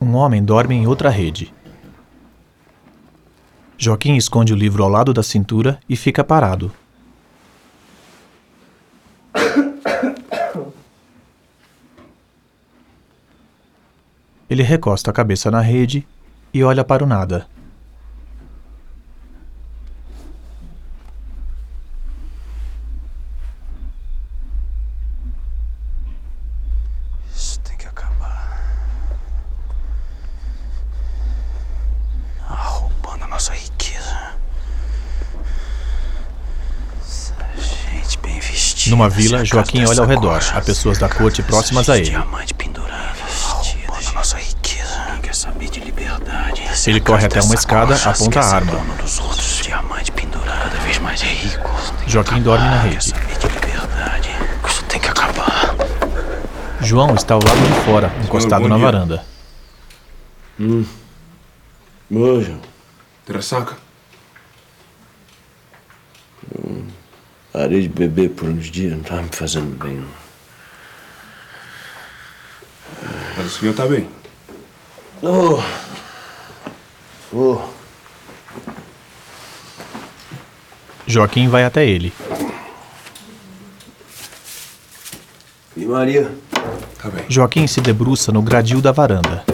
Speaker 2: Um homem dorme em outra rede. Joaquim esconde o livro ao lado da cintura e fica parado. Ele recosta a cabeça na rede e olha para o nada.
Speaker 3: Isso tem que acabar. Ah, roubando a nossa riqueza. Essa gente bem
Speaker 2: Numa vila, Joaquim olha ao redor. Há pessoas da corte próximas a ele. Ele corre até uma escada, aponta a arma. Joaquim dorme na rede.
Speaker 3: Saber de liberdade. Isso tem que acabar.
Speaker 2: João está ao lado de fora, encostado na varanda.
Speaker 18: Hum. Boa, Teressaca.
Speaker 12: Parei de beber por uns dias, não estava me fazendo bem. não.
Speaker 18: Mas o senhor tá bem.
Speaker 12: Oh. Oh.
Speaker 2: Joaquim vai até ele.
Speaker 12: E Maria?
Speaker 18: Tá bem.
Speaker 2: Joaquim se debruça no gradil da varanda.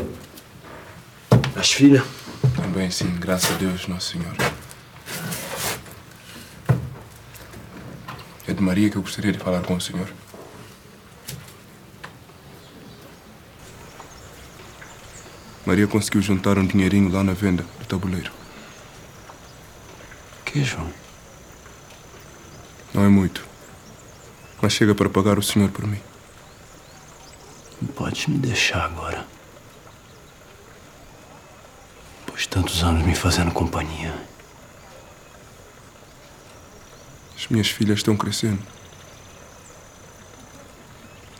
Speaker 12: As filhas?
Speaker 18: Também sim, graças a Deus, Nosso Senhor. É de Maria que eu gostaria de falar com o senhor. Maria conseguiu juntar um dinheirinho lá na venda do tabuleiro.
Speaker 12: Que, João?
Speaker 18: Não é muito. Mas chega para pagar o senhor por mim.
Speaker 12: Não podes me deixar agora. Depois de tantos anos me fazendo companhia.
Speaker 18: As minhas filhas estão crescendo.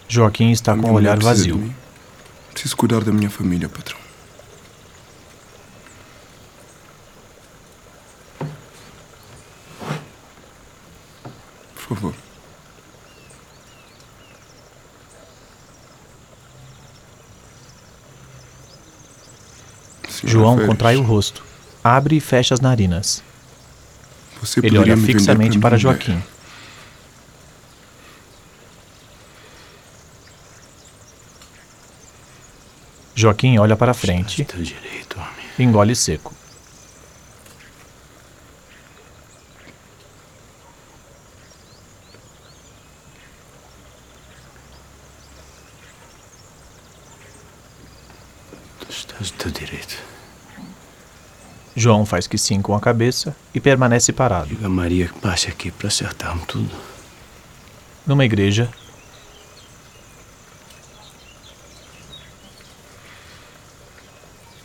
Speaker 2: Joaquim está com o olhar
Speaker 18: precisa de
Speaker 2: vazio.
Speaker 18: Preciso cuidar da minha família, patrão. Por favor. Senhora
Speaker 2: João
Speaker 18: Félix,
Speaker 2: contrai o rosto, abre e fecha as narinas.
Speaker 18: Você
Speaker 2: Ele olha fixamente para
Speaker 18: mulher.
Speaker 2: Joaquim. Joaquim olha para frente engole seco.
Speaker 3: Estás do teu direito.
Speaker 2: João faz que sim com a cabeça e permanece parado.
Speaker 3: Diga a Maria que passe aqui para acertarmos tudo.
Speaker 2: Numa igreja,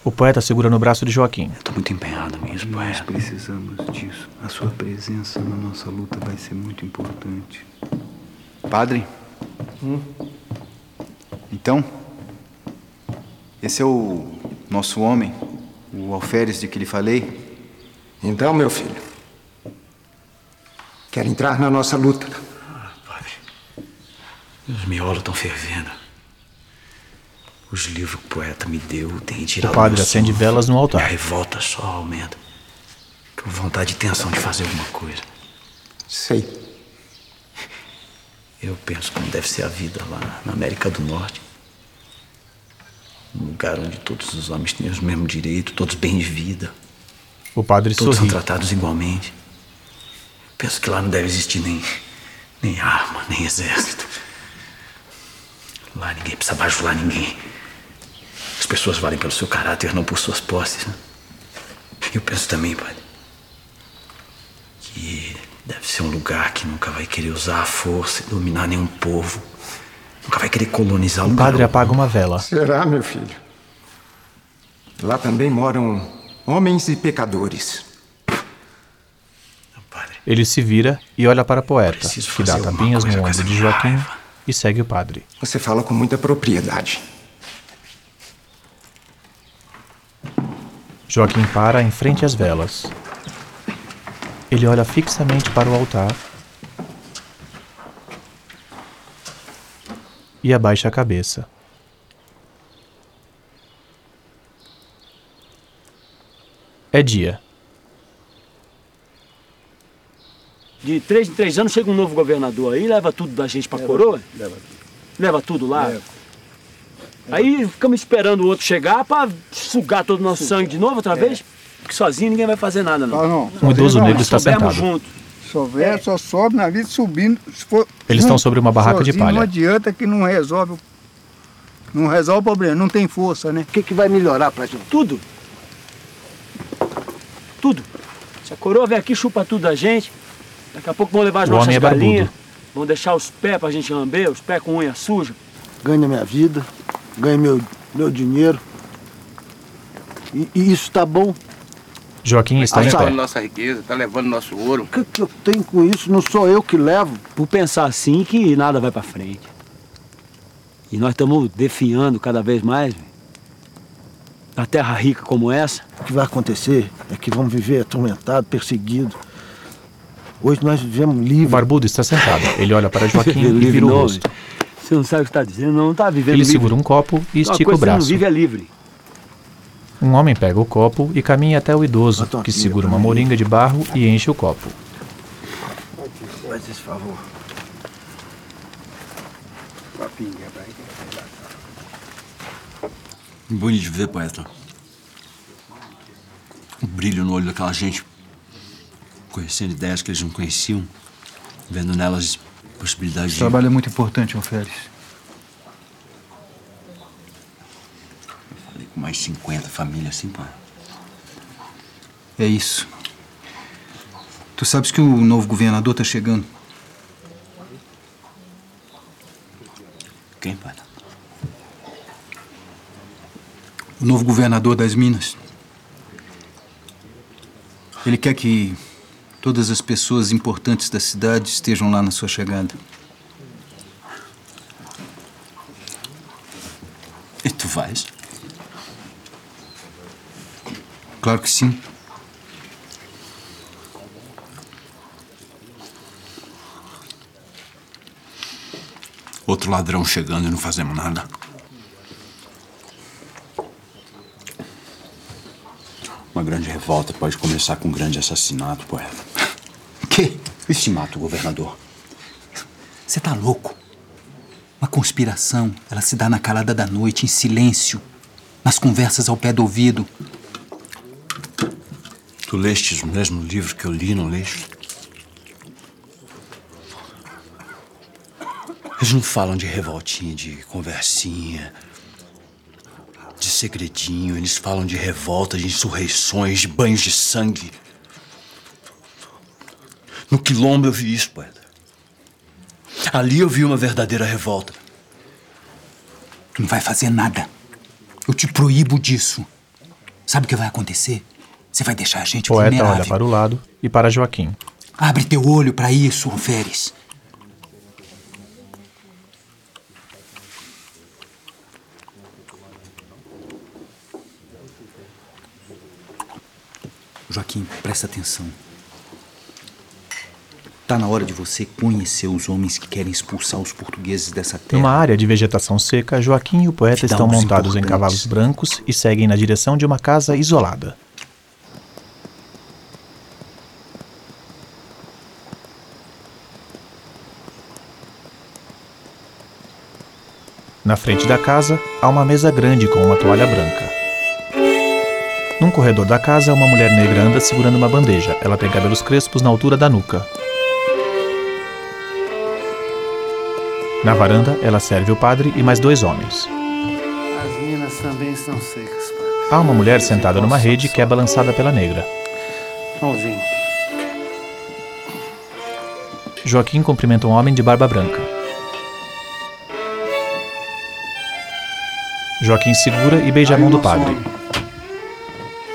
Speaker 2: o poeta segura no braço de Joaquim.
Speaker 3: Estou muito empenhado nisso,
Speaker 29: Nós
Speaker 3: poeta.
Speaker 29: precisamos disso. A sua presença na nossa luta vai ser muito importante. Padre? Então? Esse é o nosso homem, o alferes de que lhe falei?
Speaker 30: Então, meu filho, quer entrar na nossa luta?
Speaker 3: Os miolos estão fervendo. Os livros que o poeta me deu têm tirado
Speaker 2: O padre acende
Speaker 3: sono.
Speaker 2: velas no altar.
Speaker 3: Minha revolta só aumenta. Com vontade e tensão de fazer alguma coisa.
Speaker 30: Sei.
Speaker 3: Eu penso como deve ser a vida lá na América do Norte. Um lugar onde todos os homens têm os mesmos direitos, todos bem de vida.
Speaker 2: O padre
Speaker 3: Todos
Speaker 2: sorri.
Speaker 3: são tratados igualmente. Penso que lá não deve existir nem, nem arma, nem exército. Lá ninguém precisa bajular ninguém. As pessoas valem pelo seu caráter, não por suas posses. né? Eu penso também, pai, que deve ser um lugar que nunca vai querer usar a força e dominar nenhum povo. Nunca vai querer colonizar
Speaker 2: O
Speaker 3: lugar
Speaker 2: padre apaga uma vela.
Speaker 30: Será, meu filho? Lá também moram homens e pecadores.
Speaker 2: Ele se vira e olha para a poeta, que dá tapinhas no ombro de Joaquim e segue o padre.
Speaker 30: Você fala com muita propriedade.
Speaker 2: Joaquim para em frente às velas. Ele olha fixamente para o altar e abaixa a cabeça. É dia.
Speaker 8: De três em três anos chega um novo governador aí, leva tudo da gente pra coroa.
Speaker 7: Leva.
Speaker 8: Leva tudo lá.
Speaker 7: Leva.
Speaker 8: Aí ficamos esperando o outro chegar pra sugar todo o nosso sangue de novo outra vez. Porque sozinho ninguém vai fazer nada, não.
Speaker 2: Um idoso negro está sentado.
Speaker 8: junto.
Speaker 7: Souber, só sobe na vida subindo. Se for
Speaker 2: Eles estão sobre uma barraca de
Speaker 7: sozinho Não
Speaker 2: palha.
Speaker 7: adianta que não resolve. o- Não resolve o problema, não tem força, né? O que, que vai melhorar pra gente?
Speaker 8: Tudo. Tudo. Se a coroa vem aqui, chupa tudo da gente. Daqui a pouco vão levar as
Speaker 2: O
Speaker 8: nossas
Speaker 2: é
Speaker 8: galinhas. Vão deixar os pés pra gente lamber, os pés com unha suja.
Speaker 7: Ganho minha vida, ganho meu, meu dinheiro. E, e isso tá bom.
Speaker 2: Joaquim está em
Speaker 7: Tá
Speaker 2: pé.
Speaker 7: nossa riqueza, tá levando nosso ouro. O que, que eu tenho com isso? Não sou eu que levo.
Speaker 8: Por pensar assim que nada vai pra frente. E nós estamos definhando cada vez mais. Na terra rica como essa.
Speaker 7: O que vai acontecer é que vamos viver atormentados, perseguidos. Hoje nós vivemos
Speaker 2: O
Speaker 7: livres.
Speaker 2: barbudo está sentado. Ele olha para Joaquim e
Speaker 8: Livre
Speaker 2: vira o rosto.
Speaker 8: Você não sabe o que está dizendo, não está vivendo
Speaker 2: Ele
Speaker 8: livre.
Speaker 2: segura um copo e
Speaker 8: Uma
Speaker 2: estica
Speaker 8: coisa
Speaker 2: o
Speaker 8: que você
Speaker 2: braço.
Speaker 8: não vive é livre.
Speaker 2: Um homem pega o copo e caminha até o idoso, que segura uma moringa de barro e enche o copo.
Speaker 7: Faz esse favor.
Speaker 12: Bonito de ver, poeta. O brilho no olho daquela gente, conhecendo ideias que eles não conheciam, vendo nelas possibilidades
Speaker 24: Esse
Speaker 12: de.
Speaker 24: trabalho é muito importante, Alferes.
Speaker 12: Com mais 50 famílias assim, pai.
Speaker 24: É isso. Tu sabes que o novo governador tá chegando.
Speaker 12: Quem, pai?
Speaker 24: O novo governador das Minas. Ele quer que todas as pessoas importantes da cidade estejam lá na sua chegada.
Speaker 8: faz? Claro que sim. Outro ladrão chegando e não fazemos nada. Uma grande revolta pode começar com um grande assassinato, poeta.
Speaker 24: Que?
Speaker 8: E se mata o governador?
Speaker 24: Você tá louco? Uma conspiração, ela se dá na calada da noite, em silêncio, nas conversas ao pé do ouvido.
Speaker 8: Tu lestes o mesmo livro que eu li, não leste? Eles não falam de revoltinha, de conversinha, de segredinho. Eles falam de revolta, de insurreições, de banhos de sangue. No quilombo eu vi isso, poeta. Ali eu vi uma verdadeira revolta.
Speaker 24: Tu não vai fazer nada. Eu te proíbo disso. Sabe o que vai acontecer? Você vai deixar a gente
Speaker 2: O poeta olha para o lado e para Joaquim.
Speaker 24: Abre teu olho para isso, Alferes. Joaquim, presta atenção. Tá na hora de você conhecer os homens que querem expulsar os portugueses dessa terra.
Speaker 2: Numa área de vegetação seca, Joaquim e o poeta estão montados em cavalos brancos e seguem na direção de uma casa isolada. Na frente da casa, há uma mesa grande com uma toalha branca. Num corredor da casa, uma mulher negra anda segurando uma bandeja. Ela tem cabelos crespos na altura da nuca. Na varanda, ela serve o padre e mais dois homens.
Speaker 5: As minas também estão secas, pai.
Speaker 2: Há uma mulher sentada numa rede que é balançada pela negra.
Speaker 5: Pãozinho.
Speaker 2: Joaquim cumprimenta um homem de barba branca. Joaquim segura e beija a mão do padre.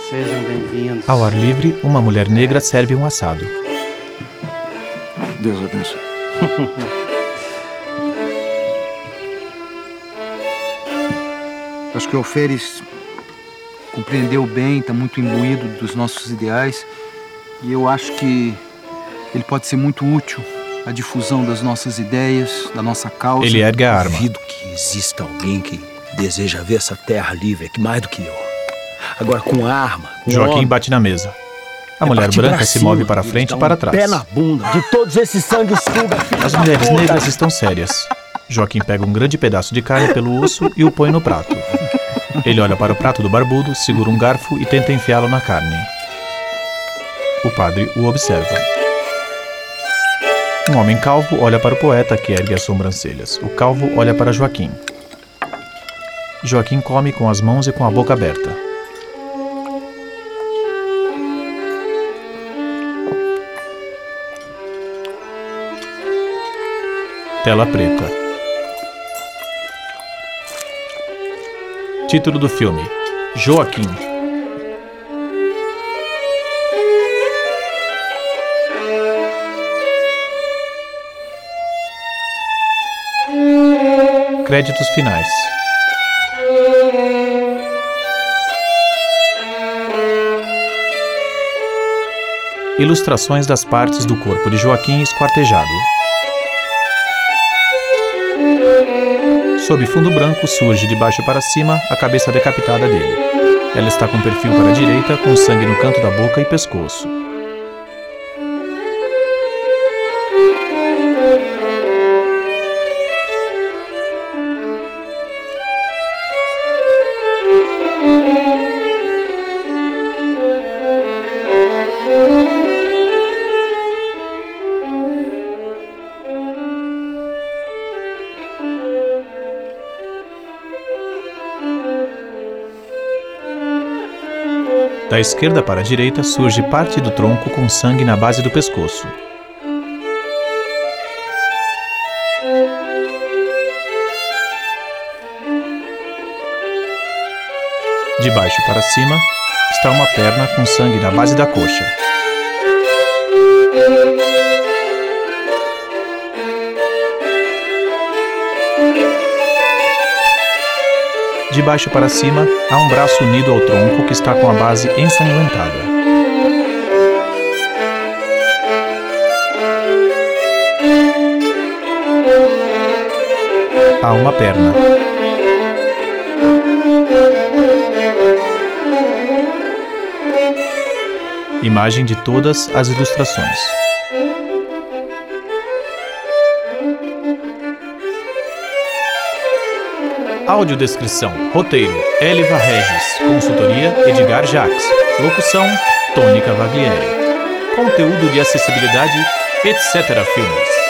Speaker 5: Sejam bem-vindos.
Speaker 2: Ao ar livre, uma mulher negra serve um assado.
Speaker 31: Deus abençoe.
Speaker 32: Acho que o Alferes compreendeu bem, está muito imbuído dos nossos ideais e eu acho que ele pode ser muito útil à difusão das nossas ideias, da nossa causa.
Speaker 2: Ele ergue a arma.
Speaker 8: Duvido que exista alguém que deseja ver essa terra livre aqui mais do que eu. Agora, com arma, com
Speaker 2: Joaquim
Speaker 8: homem,
Speaker 2: bate na mesa. A
Speaker 8: é
Speaker 2: mulher branca se
Speaker 8: cima,
Speaker 2: move para frente e para trás.
Speaker 8: Pé na bunda de todos esses sanguessugas. filha
Speaker 2: As mulheres
Speaker 8: puta.
Speaker 2: negras estão sérias. Joaquim pega um grande pedaço de carne pelo osso e o põe no prato. Ele olha para o prato do barbudo, segura um garfo e tenta enfiá-lo na carne. O padre o observa. Um homem calvo olha para o poeta que ergue as sobrancelhas. O calvo olha para Joaquim. Joaquim come com as mãos e com a boca aberta. Tela preta. Título do filme: Joaquim. Créditos finais. Ilustrações das partes do corpo de Joaquim esquartejado. Sob fundo branco surge de baixo para cima a cabeça decapitada dele. Ela está com perfil para a direita, com sangue no canto da boca e pescoço. Esquerda para a direita surge parte do tronco com sangue na base do pescoço. De baixo para cima está uma perna com sangue na base da coxa. De baixo para cima, há um braço unido ao tronco que está com a base ensanguentada. Há uma perna. Imagem de todas as ilustrações. Audiodescrição, roteiro, Eliva Regis, consultoria, Edgar Jacques, locução, Tony Cavaglieri, conteúdo de acessibilidade, etc. Filmes.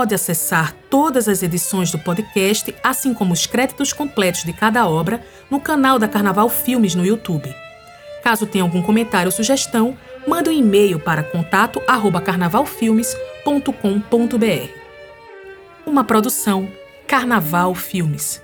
Speaker 1: Pode acessar todas as edições do podcast, assim como os créditos completos de cada obra, no canal da Carnaval Filmes no YouTube. Caso tenha algum comentário ou sugestão, mande um e-mail para contato@carnavalfilmes.com.br. Uma produção Carnaval Filmes.